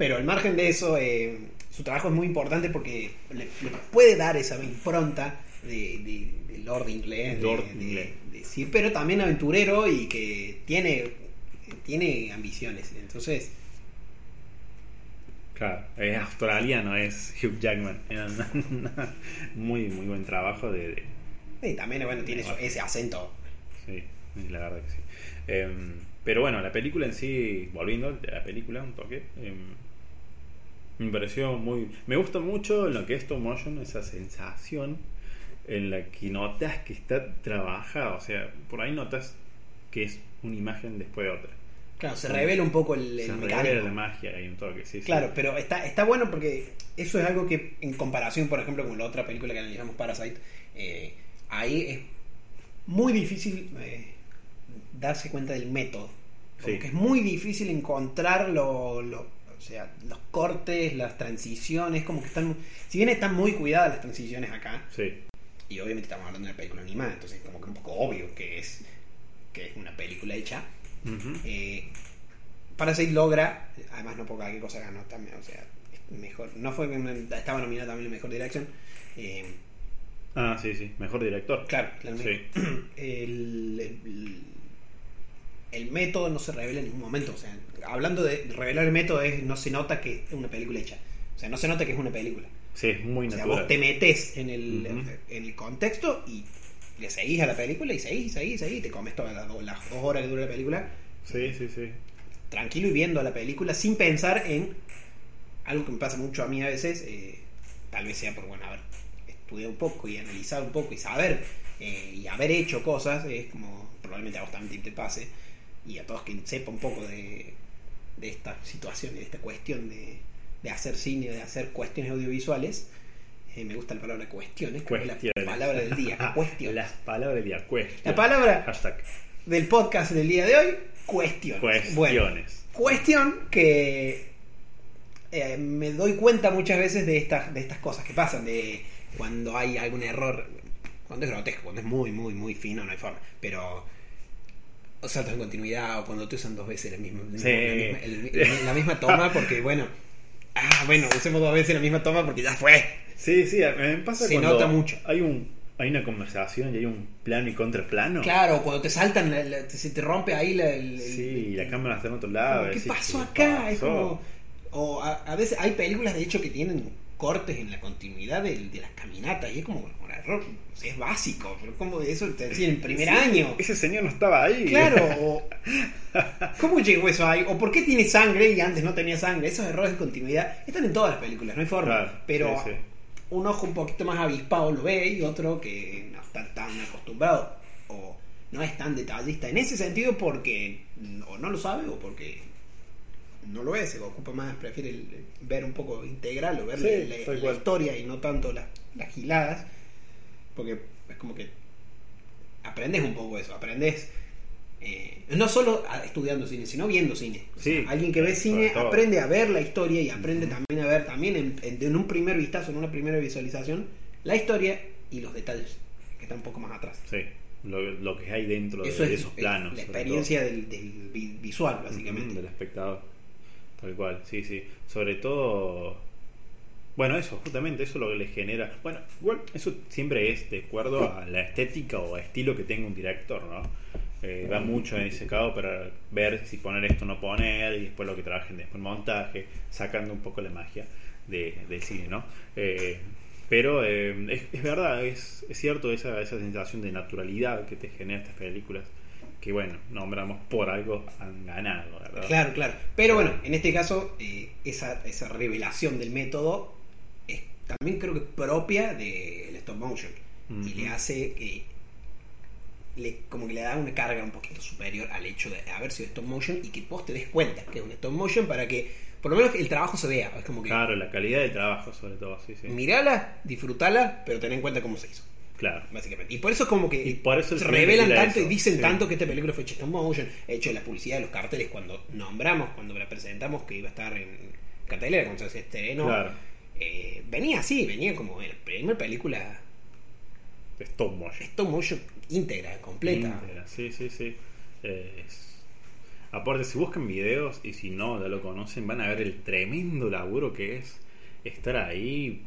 Pero al margen de eso, eh, su trabajo es muy importante porque le, le puede dar esa impronta de, de- de Lord inglés, de- Lord de- inglés. sí, pero también aventurero y que tiene, tiene ambiciones. Entonces, claro, es australiano, es Hugh Jackman. muy, muy buen trabajo de- y también bueno, tiene ese acento. Sí, la verdad que sí. Em, pero bueno, la película en sí, volviendo a la película un toque, em, me pareció muy... Me gusta mucho en lo que es motion, esa sensación en la que notas que está trabajada, o sea, por ahí notas que es una imagen después de otra. Claro, se revela un poco el, el Se mecanismo. revela la magia ahí un toque, sí, sí. Claro, pero está, está bueno porque eso es algo que, en comparación, por ejemplo, con la otra película que analizamos, Parasite, eh, ahí es muy difícil eh, darse cuenta del método. Como Sí. que es muy difícil encontrar lo, lo- o sea, los cortes, las transiciones, como que están. Si bien están muy cuidadas las transiciones acá, Sí, y obviamente estamos hablando de una película animada, entonces como que un poco obvio que es, que es una película hecha. Ujú. Eh, Parasite logra, además no por qué cosa ganó también, o sea, mejor, no fue estaba nominada también a mejor dirección. Eh, Ah, sí, sí, mejor director. claro, claramente. Sí. el, el, el método no se revela en ningún momento, o sea, hablando de revelar el método es no se nota que es una película hecha, o sea, no se nota que es una película. Sí, es muy O sea, natural. vos te metes en el, en el contexto y le seguís a la película y seguís, y seguís, y seguís, te comes todas las, do- las dos horas que dura la película Sí, sí, sí. tranquilo y viendo la película sin pensar en algo que me pasa mucho a mí a veces, eh, tal vez sea por, bueno, haber estudiado un poco y analizado un poco y saber eh, y haber hecho cosas, es como probablemente a vos también te pase y a todos quien sepa un poco de, de esta situación, de esta cuestión de, de hacer cine, de hacer cuestiones audiovisuales. eh, me gusta la palabra cuestiones, creo que es la Cuestiones. palabra del día, cuestión. Las palabras del día, cuestiones. La palabra Hashtag del podcast del día de hoy, cuestiones. cuestiones. Bueno, Cuestión que eh, me doy cuenta muchas veces de estas, de estas cosas que pasan, de cuando hay algún error, cuando es grotesco, cuando es muy, muy, muy fino, no hay forma, pero o saltos en continuidad o cuando te usan dos veces el- el- la misma toma porque, bueno, ah, bueno, usemos dos veces la misma toma porque ya fue. Sí, sí, me pasa Se cuando nota mucho. Hay un hay una conversación y hay un plano y contraplano. Claro, cuando te saltan, la- la- se te rompe ahí la, el- Sí, la cámara está en otro lado. ¿Qué pasó ¿qué acá? Es pasó? como. O a, a veces hay películas, de hecho, que tienen cortes en la continuidad de, de las caminatas y es como un error. es básico, pero como eso te decían en primer Sí, año. Ese señor no estaba ahí. Claro, o. ¿Cómo llegó eso ahí? ¿O por qué tiene sangre y antes no tenía sangre? Esos errores de continuidad están en todas las películas, no hay forma. Claro, pero sí, sí. un ojo un poquito más avispado lo ve y otro que no está tan acostumbrado o no es tan detallista en ese sentido porque o no lo sabe o porque no lo es, se ocupa más, prefiere el- ver un poco integral o ver Sí, la, la- historia y no tanto las, las giladas, porque es como que aprendes un poco eso, aprendes eh, no solo estudiando cine, sino viendo cine. O sea, Sí, alguien que ve cine aprende a ver la historia y aprende también a ver, también en, en- en un primer vistazo, en una primera visualización, la historia y los detalles, que está un poco más atrás. Sí, lo, lo que hay dentro de, Eso es esos planos. la experiencia del, del vi- visual, básicamente. Ujú, del espectador. Tal cual, sí, sí. Sobre todo. Bueno, eso, justamente, eso es lo que le genera. Bueno, igual, eso siempre es de acuerdo a la estética o estilo que tenga un director, ¿no? Eh, va mucho en ese caso para ver si poner esto o no poner y después lo que trabajen después el montaje, sacando un poco la magia de, del cine, ¿no? Eh, pero eh, es, es verdad, es, es cierto esa, esa sensación de naturalidad que te genera estas películas, que bueno, nombramos por algo han ganado, ¿verdad? Claro, claro. Pero bueno, en este caso, eh, esa, esa revelación del método es también creo que propia del stop motion. Y le hace que. Le, como que le da una carga un poquito superior al hecho de haber sido stop motion y que vos te des cuenta que es un stop motion para que por lo menos el trabajo se vea. Es como que Claro, la calidad del trabajo sobre todo, sí, sí. mirala, disfrutala, pero ten en cuenta cómo se hizo. Claro. Básicamente. Y por eso es como que Y por eso el se revelan tanto y dicen sí. tanto que esta película fue hecha motion, hecho la publicidad de los carteles cuando nombramos, cuando la presentamos que iba a estar en cartelera, cuando se. Claro. eh, venía así, venía como la primera película Stop motion. stop motion íntegra, completa. Íntegra, Sí, sí, sí. Eh, es- Aparte, si buscan videos y si no, ya lo conocen, van a ver el tremendo laburo que es estar ahí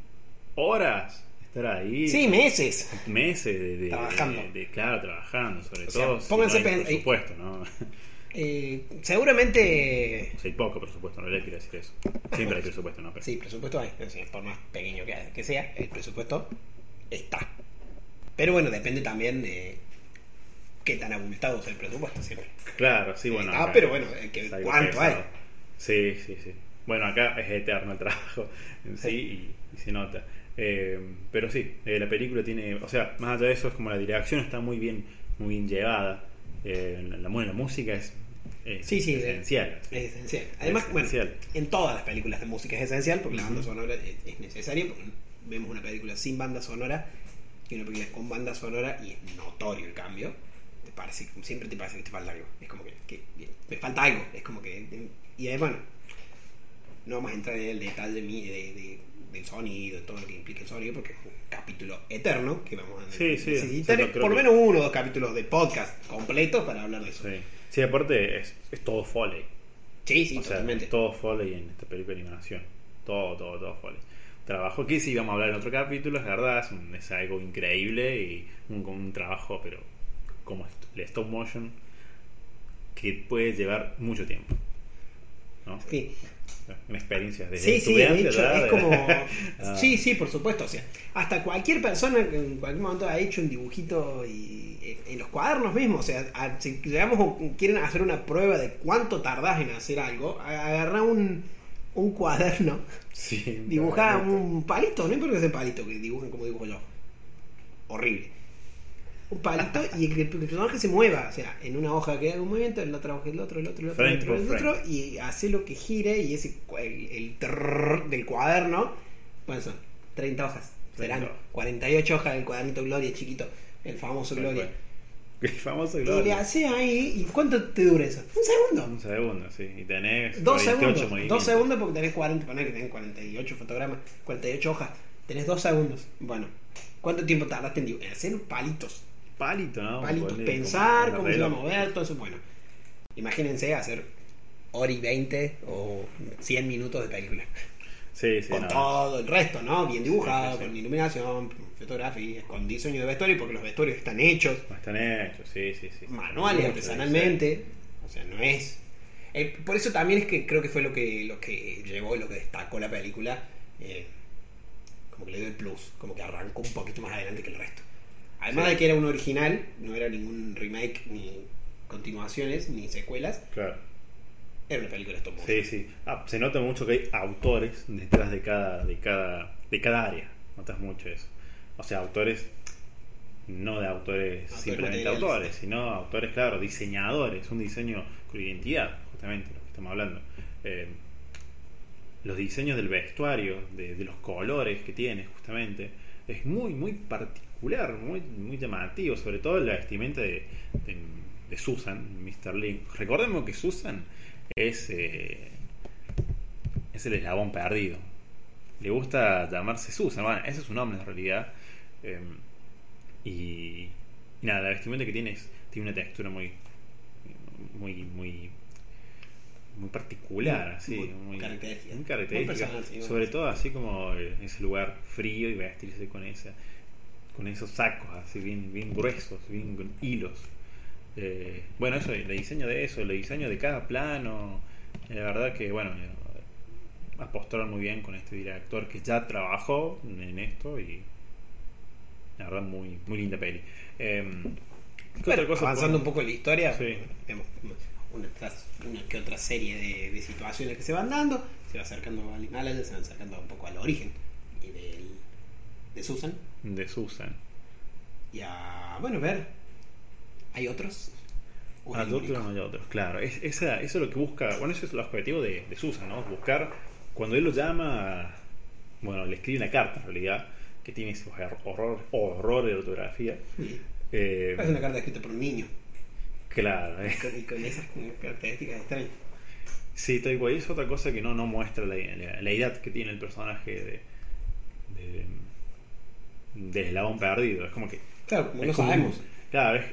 horas, estar ahí Sí, meses. meses de, de- Trabajando. de- de- claro, trabajando, sobre O sea, todo. si pónganse no hay pen- presupuesto, ¿no? Eh, seguramente. O sea, hay poco presupuesto, no le quiero decir eso. Siempre hay presupuesto, ¿no? Pero- Sí, presupuesto hay. por más pequeño que, sea, el presupuesto está. Pero bueno, depende también de qué tan abultado sea el presupuesto siempre. Claro, sí, bueno. Ah, pero bueno, eh, que es ¿cuánto hay? Sí, sí, sí. Bueno, acá es eterno el trabajo en sí, y, y se nota. Eh, pero sí, eh, la película tiene, o sea, más allá de eso es como la dirección está muy bien, muy bien llevada. Eh, la, la, la música es, es Sí, sí, esencial. Es esencial. Además, esencial. bueno, en todas las películas de música es esencial porque la banda sonora es, es necesaria. Porque vemos una película sin banda sonora y una película con banda sonora y es notorio el cambio. Te parece, siempre te parece que te falta algo. Es como que, que me falta algo. Es como que. Y además, bueno, no vamos a entrar en el detalle mi- de, de- del sonido, de todo lo que implica el sonido, porque es un capítulo eterno que vamos a Sí, sí, necesitar creo por lo menos uno o dos capítulos de podcast completos para hablar de eso. Sí. Sí, aparte es, es todo foley. Sí, sí, o sea, totalmente. es todo foley en esta película de animación. Todo, todo, todo foley. Trabajo que sí vamos a hablar en otro capítulo, es verdad, es, un- es algo increíble y un, un trabajo, pero como el stop motion, que puede llevar mucho tiempo. ¿no? Sí. Una experiencia desde Sí, sí, de hecho, ¿verdad? es como. Ah, Sí, sí, por supuesto. O sea, hasta cualquier persona que en cualquier momento ha hecho un dibujito y eh, en los cuadernos mismos. O sea, a- si llegamos o quieren hacer una prueba de cuánto tardás en hacer algo, a- agarrá un, un cuaderno, sí, un palito, no importa que sea palito, que dibujen como dibujo yo. Horrible. Un palito y que el personaje se mueva. O sea, en una hoja que haga un movimiento, en la otra hoja el otro, el otro, el otro, el otro, el otro, y hace lo que gire y ese el, el trrr del cuaderno. Bueno, son 30 hojas. 30 Serán hojas. 48 hojas del cuadernito Gloria chiquito, el famoso Gloria. El famoso Y le Gloria. hace ahí, ¿y cuánto te dura eso? Un segundo. Un segundo, sí. Y tenés Dos 48 segundos. movimientos. Dos segundos porque tenés 40, poner que tenés 48 fotogramas, 48 hojas. Tenés dos segundos. Bueno, ¿cuánto tiempo tardaste? En hacer palitos. Palito, ¿no? Palitos, Ponle pensar cómo se va a mover, todo eso. Bueno, imagínense hacer hora y 20 o 100 minutos de película. Sí, sí, con no. todo el resto, ¿no? Bien dibujado, Sí, con iluminación, fotografía, con diseño de vestuario, porque los vestuarios están hechos No Están hechos, sí, sí, sí. manuales, artesanalmente. O sea, no es. eh, por eso también es que creo que fue lo que, lo que llevó, lo que destacó la película. eh, como que le dio el plus, como que arrancó un poquito más adelante que el resto. Además Sí. de que era un original, no era ningún remake, ni continuaciones, ni secuelas, Claro. era una película stop motion. Sí, sí. Ah, se nota mucho que hay autores detrás de cada, de cada, de cada área. Notas mucho eso. O sea, autores, no de autores Autores simplemente materiales. autores, sino autores, claro, diseñadores, un diseño con identidad, justamente, lo que estamos hablando. Eh, los diseños del vestuario, de, de los colores que tiene, justamente, es muy, muy particular, muy, muy llamativo, sobre todo la vestimenta de, de, de Susan, Mr. Link. Recordemos que Susan es, eh, es el eslabón perdido. Le gusta llamarse Susan, bueno, ese es su nombre en realidad. Eh, y, y nada, la vestimenta que tiene es- tiene una textura muy, muy, muy, muy particular, así, Muy muy, característica. muy característica. Muy personal, sí, Sobre todo así como ese lugar frío y vestirse con esa, con esos sacos así bien, bien gruesos, bien con hilos. Eh, bueno, eso, el diseño de eso, el diseño de cada plano, eh, la verdad que bueno, eh, apostaron muy bien con este director que ya trabajó en esto y la verdad muy, muy linda peli. ¿qué Bueno, cosa avanzando un poco en la historia, Sí. vemos una, que otra serie de, de situaciones que se van dando, se va acercando al Himalaya, se van acercando un poco al origen de Susan. de Susan? Y a, bueno, ver, ¿hay otros? ¿O es Ah, único? otros no hay otros, claro. Es, esa, eso es lo que busca, bueno, eso es el objetivo de, de Susan, ¿no? Buscar, cuando él lo llama, bueno, le escribe una carta en realidad, que tiene esos horror, horrores de ortografía. Sí. Eh, Es una carta escrita por un niño claro, eh. con, y con esas características extrañas. sí, tal cual. Es otra cosa que no, no muestra la, la- la edad que tiene el personaje de, de, de Eslabón Perdido. Es como que Claro, no un- sabemos. claro, es,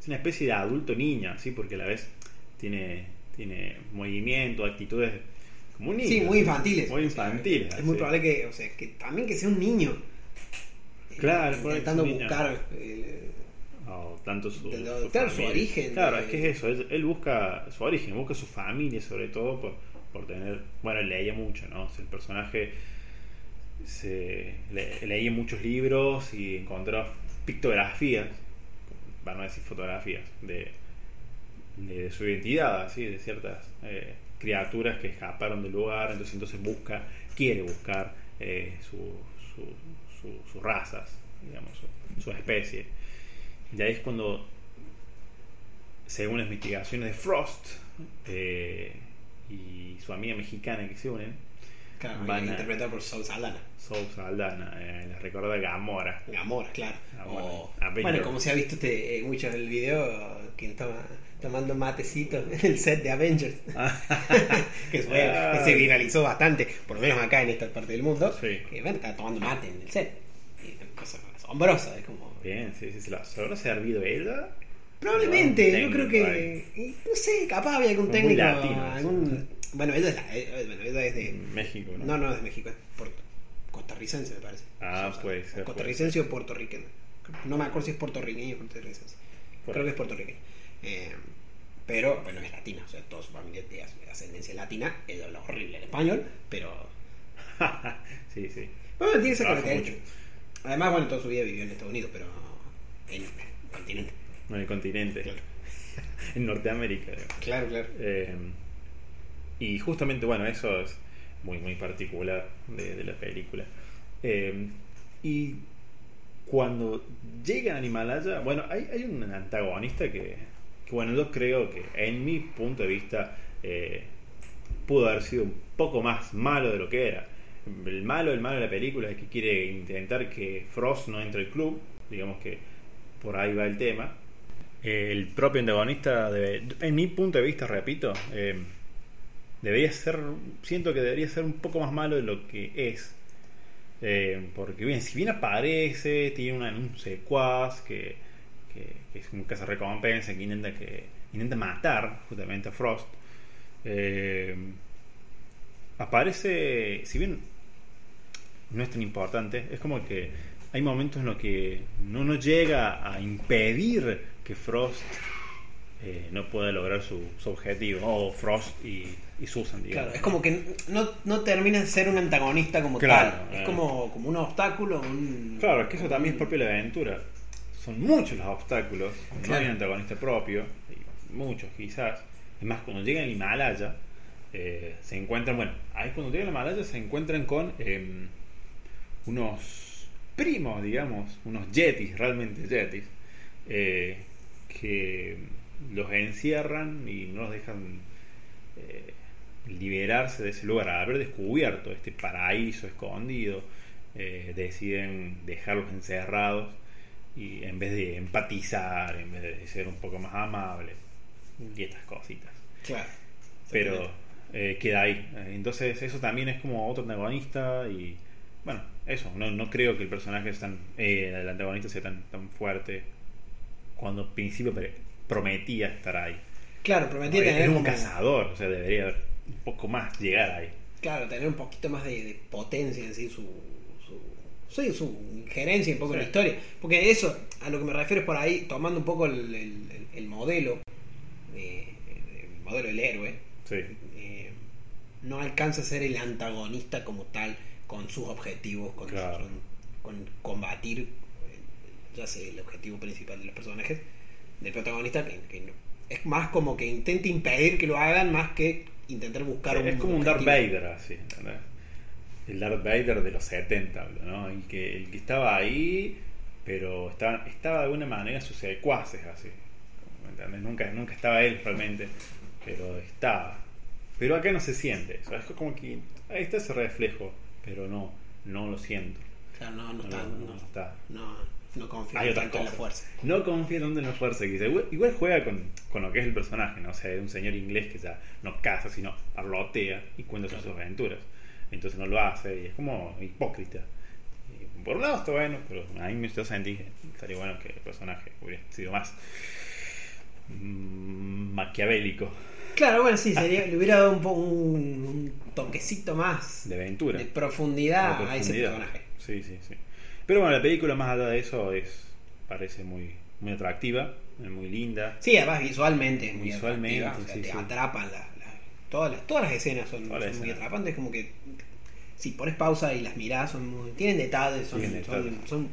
es una especie de adulto niña, ¿sí? Porque a la vez tiene, tiene movimiento, actitudes como un niño. Sí, muy infantiles. Muy O sea, infantiles. es muy probable que, o sea, que también que sea un niño. eh, Claro, ahí intentando un niño. buscar eh, O tanto su, lo- claro, su origen, Claro, de- es que es eso. Él, él busca su origen, busca su familia, sobre todo por, por tener. Bueno, él leía mucho, ¿no? O sea, el personaje se le- leía muchos libros y encontró pictografías, para no decir fotografías, de, de su identidad, así, de ciertas eh, criaturas que escaparon del lugar. Entonces, entonces busca, quiere buscar eh, su, su- su- sus razas, digamos, su especie. Y ahí es cuando, según las investigaciones de Frost eh, y su amiga mexicana que se unen, claro, Van a- por Saul Saldana. Saul Saldana, eh, les recuerda a Gamora. Gamora, claro. Gamora. O- bueno, como se ha visto este, eh, mucho en el video, quien toma tomando matecito en el set de Avengers. que, fue- que se viralizó bastante, por lo menos acá en esta parte del mundo. Sí. Que bueno, estaba tomando mate en el set. Y es una cosa asombrosa, es como. Bien, sí, sí, sí. ¿Se lo habrá servido? Probablemente, yo creo que. No sé, capaz había algún técnico. latino, algún, bueno, ella es, la- eh, bueno, ella es de. México, ¿no? No, no, es de México, es puerto- costarricense, me parece. Ah, O sea, puede ser, Costarricense o puertorriqueño. No me acuerdo si es puertorriqueño o costarricense. Creo que es puertorriqueño. Eh, pero, bueno, es latina, o sea, toda su familia de ascendencia latina. Ella habla horrible en español, pero. sí, sí. Bueno, tiene esa característica. Además, bueno, toda su vida vivió en Estados Unidos, pero. En el continente. En el continente. Claro. en Norteamérica. Claro, claro. Eh, y justamente, bueno, eso es muy, muy particular de, de la película. Eh, y cuando llegan a Himalaya, bueno, hay, hay un antagonista que, bueno, yo creo que en mi punto de vista eh, pudo haber sido un poco más malo de lo que era. El malo, el malo de la película es que quiere intentar que Frost no entre al club, digamos que por ahí va el tema. El propio antagonista, debe- en mi punto de vista, repito, eh, debería ser, siento que debería ser un poco más malo de lo que es. Eh, porque bien, si bien aparece, tiene una, un secuaz que, que, que es un recompensa que intenta, que intenta matar justamente a Frost. eh, aparece, si bien no es tan importante, es como que hay momentos en los que no nos llega a impedir que Frost eh, no pueda lograr su, su objetivo, o Frost y, y Susan, digamos. Claro, es como que no, no termina de ser un antagonista como Claro, tal. eh. Es como, como un obstáculo. Un, Claro, es que eso también es propio de la aventura. Son muchos los obstáculos, no hay un antagonista propio, muchos quizás. Es más, cuando llegan al Himalaya, eh, se encuentran, bueno, ahí cuando llegan al Himalaya se encuentran con eh, unos primos, digamos, unos yetis, realmente yetis, eh, que los encierran y no los dejan eh, liberarse de ese lugar. Al haber descubierto este paraíso escondido, eh, deciden dejarlos encerrados y en vez de empatizar, en vez de ser un poco más amables, y estas cositas. Claro. Pero eh, queda ahí. Entonces eso también es como otro antagonista y bueno, eso, no, no creo que el personaje es tan, el antagonista sea tan, tan fuerte cuando al principio prometía estar ahí. Claro, prometí es, tener un como- cazador, o sea, debería haber un poco más llegar ahí. Claro, tener un poquito más de, de potencia en sí, su, su, su injerencia un poco en la historia. Porque eso, a lo que me refiero es por ahí, tomando un poco el, el- el- el modelo, eh, el modelo del héroe, Sí, eh, no alcanza a ser el antagonista como tal con sus objetivos, con, Claro. con- con combatir, eh, ya sé, el objetivo principal de los personajes, del protagonista, que, que no- es más como que intenta impedir que lo hagan más que intentar buscar es como un Darth. Vader así, ¿entendés? El Darth Vader de los 70, hablo, ¿no? El que, el que estaba ahí, pero estaba, estaba de alguna manera sus secuaces así. ¿me entendés? Nunca, nunca estaba él realmente, pero estaba. Pero acá no se siente eso, es como que ahí está ese reflejo, pero no, no lo siento. Claro, no, no, No, está, no, no, no está. no, no confía Hay tanto en la fuerza. No confía tanto en la fuerza. Igual, igual juega con, con lo que es el personaje, ¿no? O sea, es un señor inglés que ya no caza, sino parlotea y cuenta sus aventuras. Entonces no lo hace y es como hipócrita. Y por un lado está bueno, pero a mí me yo sentí que estaría bueno que el personaje hubiera sido más mm, maquiavélico, Claro, bueno, sí, sería, le hubiera dado un, po- un, un toquecito más de aventura. de profundidad, de a ese profundidad. personaje. Sí, sí, sí. Pero bueno, la película más allá de eso es parece muy, muy atractiva, muy linda. Sí, además visualmente es muy Visualmente, atractiva, o sea, sí, te sí. atrapan la- la- todas, las, todas las escenas son, muy atrapantes, como que si pones pausa y las mirás, son muy- tienen detalles, son, Tienen son, detalles. son,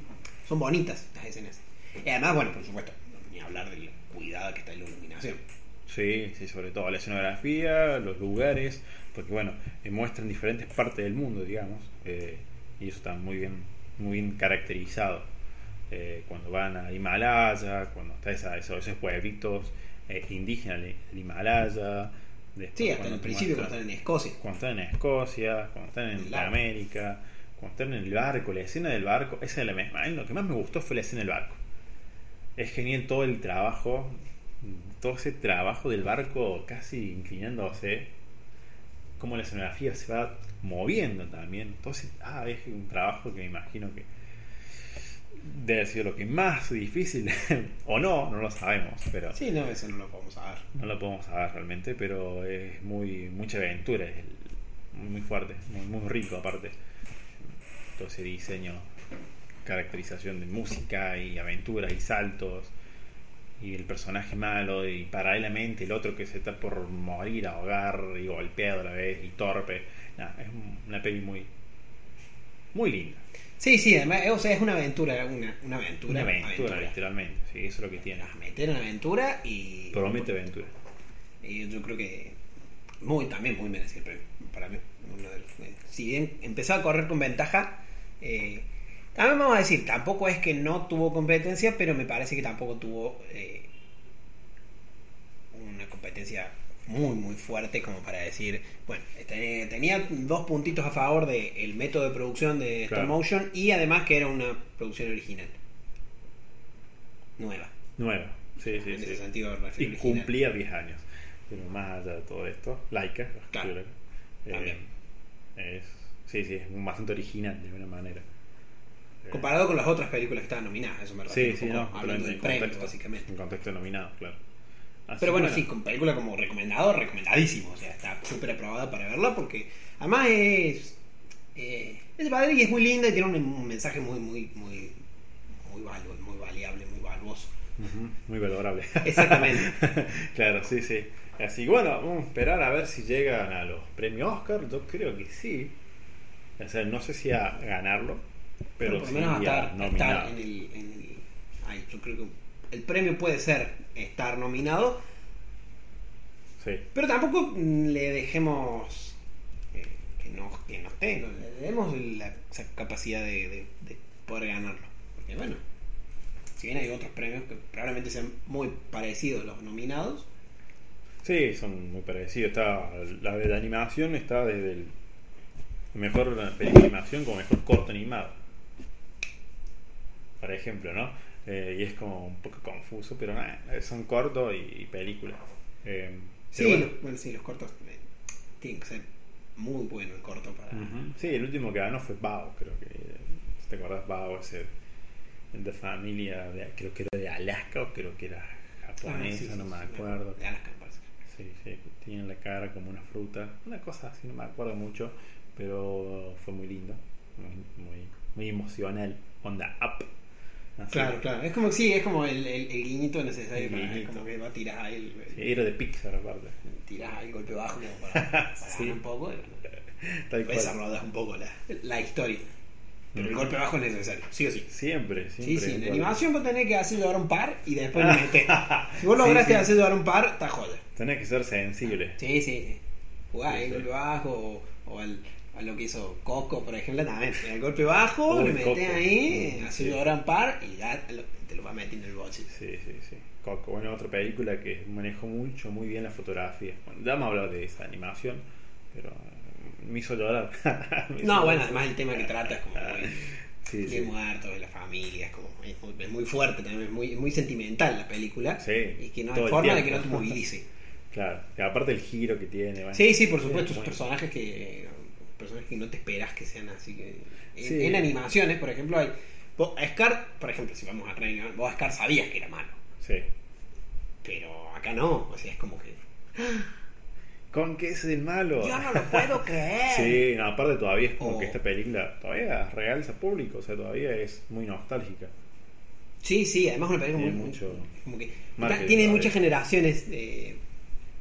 son bonitas las escenas. Y además, bueno, por supuesto, ni hablar del cuidado que está en la iluminación. Sí, sí, sobre todo la escenografía, los lugares, porque bueno, eh, muestran diferentes partes del mundo, digamos, eh, y eso está muy bien, muy bien caracterizado. Eh, cuando van a Himalaya, cuando está esa, esos, esos pueblitos eh, indígenas del Himalaya. después Sí, hasta cuando el principio cuando están en Escocia. cuando están en Escocia, cuando están en. América, cuando están en el barco, la escena del barco, esa es la misma. Lo que más me gustó fue la escena del barco. Es genial todo el trabajo, todo ese trabajo del barco casi inclinándose, como la escenografía se va moviendo también. Entonces, ah, es un trabajo que me imagino que debe haber sido lo que más difícil, o no, no lo sabemos, pero Sí, no, eso no lo podemos saber. no lo podemos saber realmente, pero es muy mucha aventura, es muy, fuerte, muy, muy rico aparte. Todo ese diseño, caracterización de música y aventura y saltos y el personaje malo y paralelamente el otro que se está por morir, ahogar y golpeado a la vez y torpe. Es un- una peli muy muy linda. Sí, sí, además, o sea, es una aventura, una, una aventura. Una aventura, literalmente. Sí, eso es lo que tiene. Meter en aventura y. Promete aventura. Y yo creo que muy también muy merecido el premio para mí. uno de los- si bien empezó a correr con ventaja, eh, también vamos a decir, tampoco es que no tuvo competencia, pero me parece que tampoco tuvo eh, una competencia muy muy fuerte como para decir, bueno, este, tenía dos puntitos a favor del método de producción de Claro. stop motion y además que era una producción original. Nueva. Nueva. Sí, sí, en sí. ese sentido Y original. cumplía 10 años. Pero más allá de todo esto, Laika, la Claro. eh, También. es, sí, sí, es bastante original de alguna manera. Eh, Comparado con las otras películas que estaban nominadas, eso me refiero. Sí, sí, no, hablando del en premio, contexto, básicamente. en contexto nominado, claro. Así Pero bueno, sí, con película como recomendado, recomendadísimo. O sea, está súper aprobada para verla porque además es. Eh, es padre y es muy linda y tiene un, un mensaje muy, muy, muy, muy, valu- muy valiable, muy valuoso. Muy valorable. Exactamente. claro, sí, sí. Así bueno, vamos a esperar a ver si llegan a los premios Oscar. Yo creo que sí. O sea, no sé si a ganarlo, pero, por lo menos a a estar, a estar en el. En el ay, yo creo que el premio puede ser estar nominado, Sí. Pero tampoco mm, le dejemos eh, que, no, que no esté, no, le demos la, esa capacidad de, de- de poder ganarlo. Porque bueno, si bien hay otros premios que probablemente sean muy parecidos los nominados, Sí, son muy parecidos. Está, la de la animación está desde el mejor película de animación como mejor corto animado. Por ejemplo, ¿no? Eh, y es como un poco confuso, pero nada, son cortos y, películas. Eh, Sí, bueno. los, bueno, sí, los cortos eh, tienen que ser muy bueno el corto para. Sí, el último que ganó fue Bao, creo que. si ¿Te acordás? Bao, ese. El de familia, de- creo que era de Alaska o creo que era japonesa, Ah, sí, sí, no me acuerdo. De Alaska, parece. Sí, sí, tienen la cara como una fruta, una cosa así, no me acuerdo mucho, pero fue muy lindo, muy, muy, muy emocional, onda up. Así. Claro, claro. Es como, sí, es como el, el, el guiñito necesario El para. guiñito. Como que va a tirar ahí el, Sí, era de Pixar aparte. tirás ahí el golpe bajo como para, para Sí. un poco. Tal cual. desarrollas un poco la, la historia. Pero el Ujú. golpe bajo es necesario, sí o sí. Siempre, Sí, siempre. sí, en igual. animación vos tenés que hacer llevar un par y después le metés. Si vos lograste Sí, sí. hacer llevar un par, está joya. Tenés que ser sensible. Sí, sí, sí. Jugá Sí, ahí el sí. golpe bajo o, o al- a lo que hizo Coco, por ejemplo, también. El golpe bajo, Uy, metés Coco. ahí, Mm, sí. llevar un par y ya te lo, lo va metiendo en el bolsillo. Sí, sí, sí. Coco, bueno, otra película que manejó mucho, muy bien la fotografía. Bueno, ya vamos a hablar de esa animación, pero eh, me hizo llorar. Me hizo No, bueno, además el tema que trata es como muy Sí, sí. muertos, de la familia, es como es muy, es muy fuerte también, es muy, es muy sentimental la película. Sí, Y que no hay forma de que no te movilice. Claro, y aparte el giro que tiene. bueno. Sí, sí, por supuesto, esos personajes que personajes que no te esperas que sean así que en, Sí. en animaciones, por ejemplo, hay vos, a Scar, por ejemplo, si vamos a Reino, vos a Scar sabías que era malo, Sí. pero acá no, o sea, es como que ¿Con qué es el malo? yo no lo puedo creer. Sí, no, aparte todavía es como O- que esta película todavía realza público, o sea, todavía es muy nostálgica. Sí, sí, además una película muy, Tiene muy- mucho como que marketing tiene todavía. muchas generaciones eh,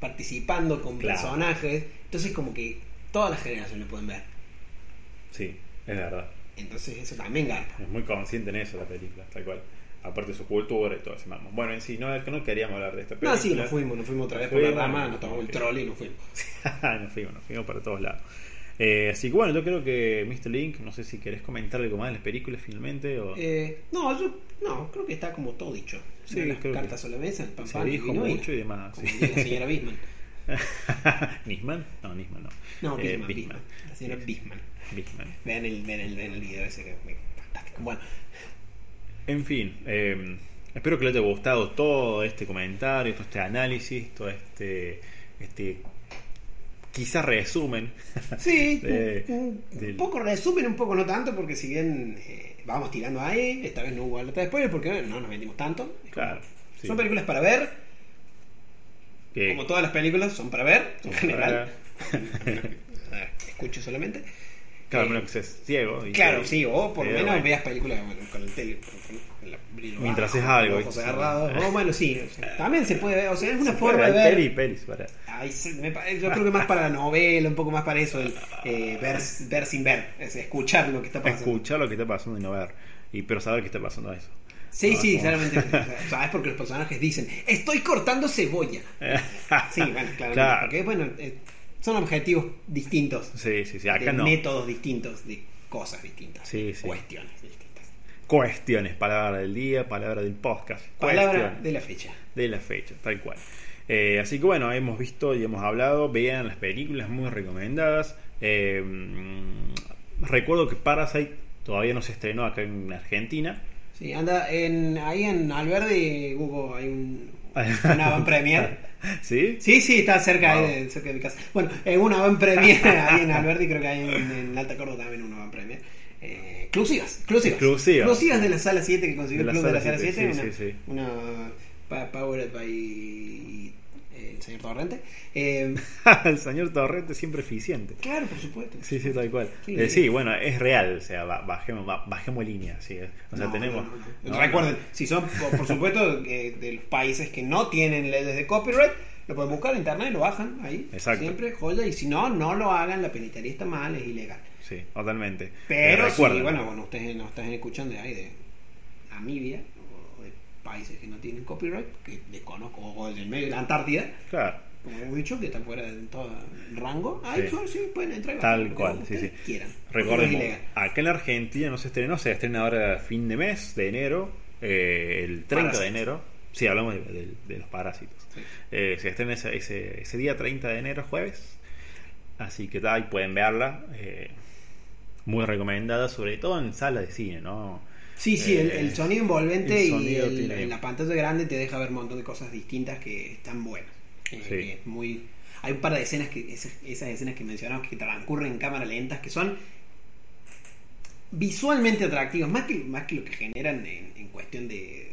participando con Claro. personajes, entonces como que todas las generaciones pueden ver. Sí, es verdad. Entonces eso también garpa. Es muy consciente en eso la película, tal cual. Aparte de su cultura y todo ese mambo. Bueno, en sí, no, no queríamos hablar de esta película. No, sí, nos fuimos, nos fuimos otra vez por la rama, nos tomamos el troll y nos fuimos. nos fuimos, nos fuimos para todos lados. Eh, así que bueno, yo creo que Mr. Link, no sé si querés comentar algo más de las películas finalmente o... Eh, no, yo no, creo que está como todo dicho. Sí, las creo que cartas sobre la mesa, el pan se pan, dijo vino, mucho y demás. Como sí. la señora Bisman. ¿Nisman? No, Nisman no. No, Eh, Bisman, Bisman. La señora. Bisman. Bisman. Vean el, vean el, vean el video ese que es fantástico. Bueno, En fin, eh, espero que les haya gustado todo este comentario, todo este análisis, todo este, este quizás resumen. sí, De- un, un del- poco resumen, un poco no tanto, porque si bien eh, vamos tirando ahí, esta vez no hubo alerta de spoiler porque bueno, no nos metimos tanto. Claro. sí. Son películas para ver, Como todas las películas, son para ver, en general. Eh, Escucho solamente. Claro, Eh, menos que seas ciego. y Claro, sí, o por lo menos bueno. veas películas con el tele. con la- brillo Mientras haces algo, con ojos ¿viste? agarrados. O bueno, sí, o sea, también se puede ver, o sea, es una Se forma de ver peli pelis para... Ay, se- me pa- yo creo que más para la novela, un poco más para eso, el eh, ver, ver sin ver, es escuchar lo que está pasando. escuchar lo que está pasando y no ver. Y, pero saber qué está pasando a eso. Sí, sí, claramente. o ¿Sabes? Porque los personajes dicen, estoy cortando cebolla. Sí, bueno, claro. Claro. Porque, bueno, eh, son objetivos distintos. Sí, sí, sí. Acá de no. métodos distintos, de cosas distintas. Sí, sí. Cuestiones distintas. Cuestiones, palabra del día, palabra del podcast. Palabra Cuestiones. de la fecha. de la fecha, tal cual. Eh, así que bueno, hemos visto y hemos hablado, vean las películas muy recomendadas. Eh, mm, recuerdo que Parasite todavía no se estrenó acá en Argentina. Sí, anda en, ahí en Alberdi hubo hay un, una van premier. ¿Sí? Sí, sí, está cerca, Wow. ahí de, cerca de mi casa. Bueno, en una van premier ahí en Alberdi, creo que hay en, en Alta Córdoba también una van premier. Eh, exclusivas, exclusivas. Exclusivas. Exclusivas de la sala 7 que consiguió el club de la sala sala 7. 7, una, sí, sí. una Powered by eh, el señor Torrente. Eh, el señor Torrente siempre eficiente. claro, por supuesto. Sí, sí, tal cual. Sí. Eh, sí, bueno, es real, o sea, ba- bajemos, ba- bajemos línea, sí. O sea, No, tenemos... no, no, Recuerden, si son, por, supuesto, que de los países que no tienen leyes de copyright, lo pueden buscar en internet y lo bajan ahí. Exacto. Siempre, joya. Y si no, no lo hagan. La penitería está mal, es ilegal. Sí, totalmente. Pero Eh, sí, recuerden, bueno, bueno, ustedes nos están escuchando de ahí, de Namibia, países que no tienen copyright, que desconozco, o del medio de la Antártida, Claro. como hemos dicho, que están fuera de todo rango. Ahí Sí. sí, pueden entrar Tal cual, sí, sí. quieran. Recordemos, acá en la Argentina no se estrenó, se estrena ahora fin de mes, de enero, eh, el 30 de enero. Sí, hablamos de, de- de los parásitos. Sí. Eh, se estrena ese, ese, ese día 30 de enero, jueves. Así que ahí pueden verla. eh, muy recomendada, sobre todo en sala de cine, ¿no? Sí, sí, el, Eh, el sonido envolvente el y el- tiene- la pantalla grande te deja ver un montón de cosas distintas que están buenas. Eh, Sí. que es muy. Hay un par de escenas que. Esas, esas escenas que mencionamos que transcurren en cámara lentas que son visualmente atractivas, más que, más que lo que generan en, en cuestión de,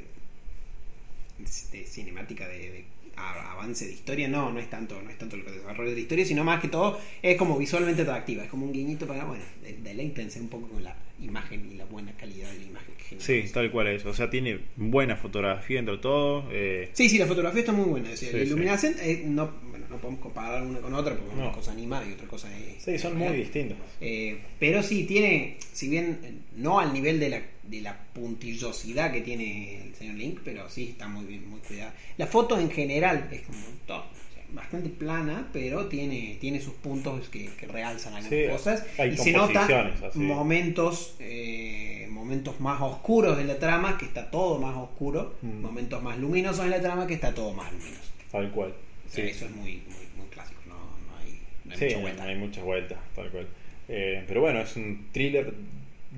de cinemática de, avance de historia, no, no es tanto, no es tanto el desarrollo de la historia, sino más que todo es como visualmente atractiva, es como un guiñito para, bueno, de- deleítense un poco con la imagen y la buena calidad de la imagen que. Sí, tal cual es. O sea, tiene buena fotografía entre todo. eh, Sí, sí, la fotografía está muy buena. es decir, Sí, la sí. iluminación, eh, no, no podemos comparar una con otra porque No. una cosa animada y otra cosa es. sí, son muy distintos. Eh, pero sí, tiene, si bien eh, no al nivel de la, de la puntillosidad que tiene el señor Link, pero sí está muy bien, muy cuidada. La foto en general es como todo, bastante plana, pero tiene, tiene sus puntos que, que realzan algunas Sí, cosas. hay y se nota así. momentos, eh, momentos más oscuros de la trama, que está todo más oscuro, Mm. momentos más luminosos en la trama, que está todo más luminoso. Tal cual. Sí, Eso es muy, muy, muy clásico, no, no hay, no hay Sí, mucha vuelta. hay muchas vueltas, tal cual. Eh, pero bueno, es un thriller,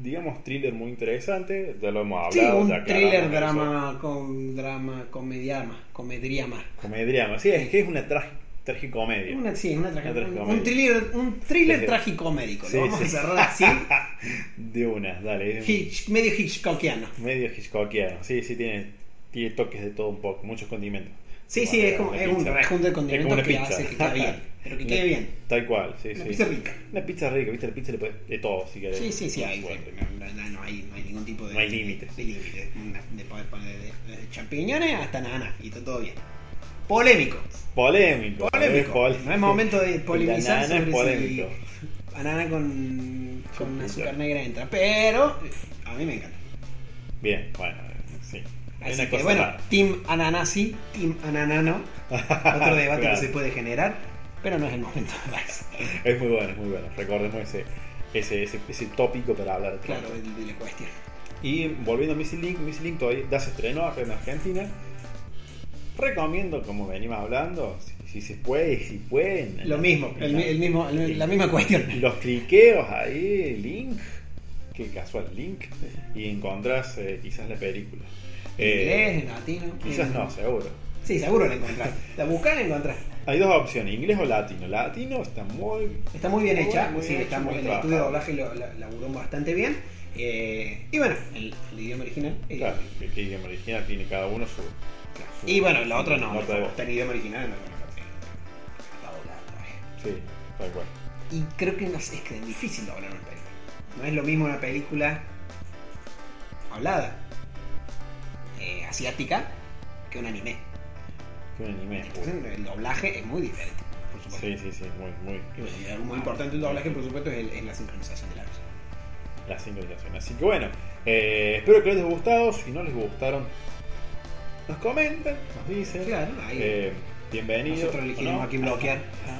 digamos, thriller muy interesante. Ya lo hemos Sí, hablado. un ya thriller, drama, con drama, comediama, comediama. Comediama. Sí, es que es una tragi- tragicomedia. Una, sí, una traje- Una un, tragicomedia. un thriller, un thriller Sí. tragicomédico. Sí, lo vamos sí. a cerrar así, De una, dale. Hitch- medio Hitchcockiano. Medio Hitchcockiano. Sí, sí, tiene, tiene toques de todo un poco, muchos condimentos. Sí, sí, es como es un pizza. rejunte de Es como condimentos una que pizza. hace que quede bien. Pero que quede bien. Tal cual, sí, Una sí. pizza rica. Una pizza rica, ¿viste? La pizza le puede de todo, si querés. Sí, sí, sí, hay, Bueno. no, no- no hay, no hay ningún tipo de, No hay límites. de límites. Una- De poder poner de, de champiñones hasta nana y está todo bien. Polémico. Polémico. Polémico. es polémico. No es momento de polemizar La nana es sobre polémico. si banana con, con azúcar negra entra. Pero a mí me encanta. Bien, bueno, Así una que cosa bueno, rara. Team Ananasi, Team Ananano. Otro debate Claro. que se puede generar, pero no es el momento. Max. Es muy bueno, es muy bueno. Recordemos ese, ese, ese, ese tópico para hablar. de claro, todo. de, de la cuestión. Y volviendo a Missing Link, Missing Link todavía ya se estrenó en Argentina. Recomiendo, como venimos hablando, si, si se puede, si pueden. Lo mismo, el, mi- el mismo, el- la misma cuestión. Los cliqueos ahí, link, qué casual, link, y encontrás eh, quizás la película. En Eh, inglés, en latino. quizás en- no, seguro. Sí, seguro la encontrás. La buscás la encontrás. Hay dos opciones, inglés o latino. Latino está muy... Está muy bien Muy hecha, muy sí, bien está hecho, muy- muy el estudio de doblaje lo, la- laburó bastante bien. Eh, y bueno, el, el idioma original. eh, Claro, que idioma original tiene cada uno su... claro. su- Y bueno, la otra no, está en idioma original. No, no. Sí, tal cual. Y creo que no sé, es que es difícil doblar una película. No es lo mismo una película hablada eh, asiática que un anime. Que un anime. Entonces el doblaje es muy diferente, por supuesto. Sí, sí, sí, muy, muy... Y algo muy importante del doblaje, por supuesto, es, el- es la sincronización de la voz. la sincronización. Así que bueno, eh, espero que les haya gustado. Si no les gustaron, nos comentan, nos dicen. Claro, ahí. Eh, bienvenidos. Nosotros ¿o elegimos no? a quién bloquear.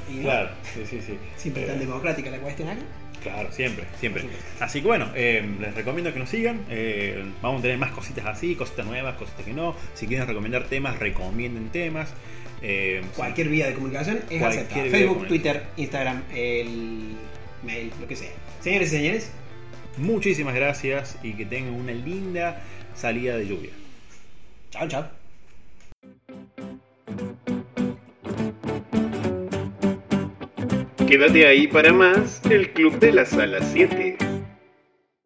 Y no, Claro, sí, sí, sí. Siempre Eh, tan democrática la cuestión acá. Claro, siempre, siempre. Así que bueno, eh, les recomiendo que nos sigan. eh, vamos a tener más cositas así, cositas nuevas, cositas que no. Si quieren recomendar temas, recomienden temas. Eh, Cualquier vía de comunicación es aceptada. Facebook. Twitter, Instagram, el mail, lo que sea. Señores y señores, Muchísimas gracias y que tengan una linda salida de lluvia. chao, chao. Quédate ahí para más el Club de la Sala 7.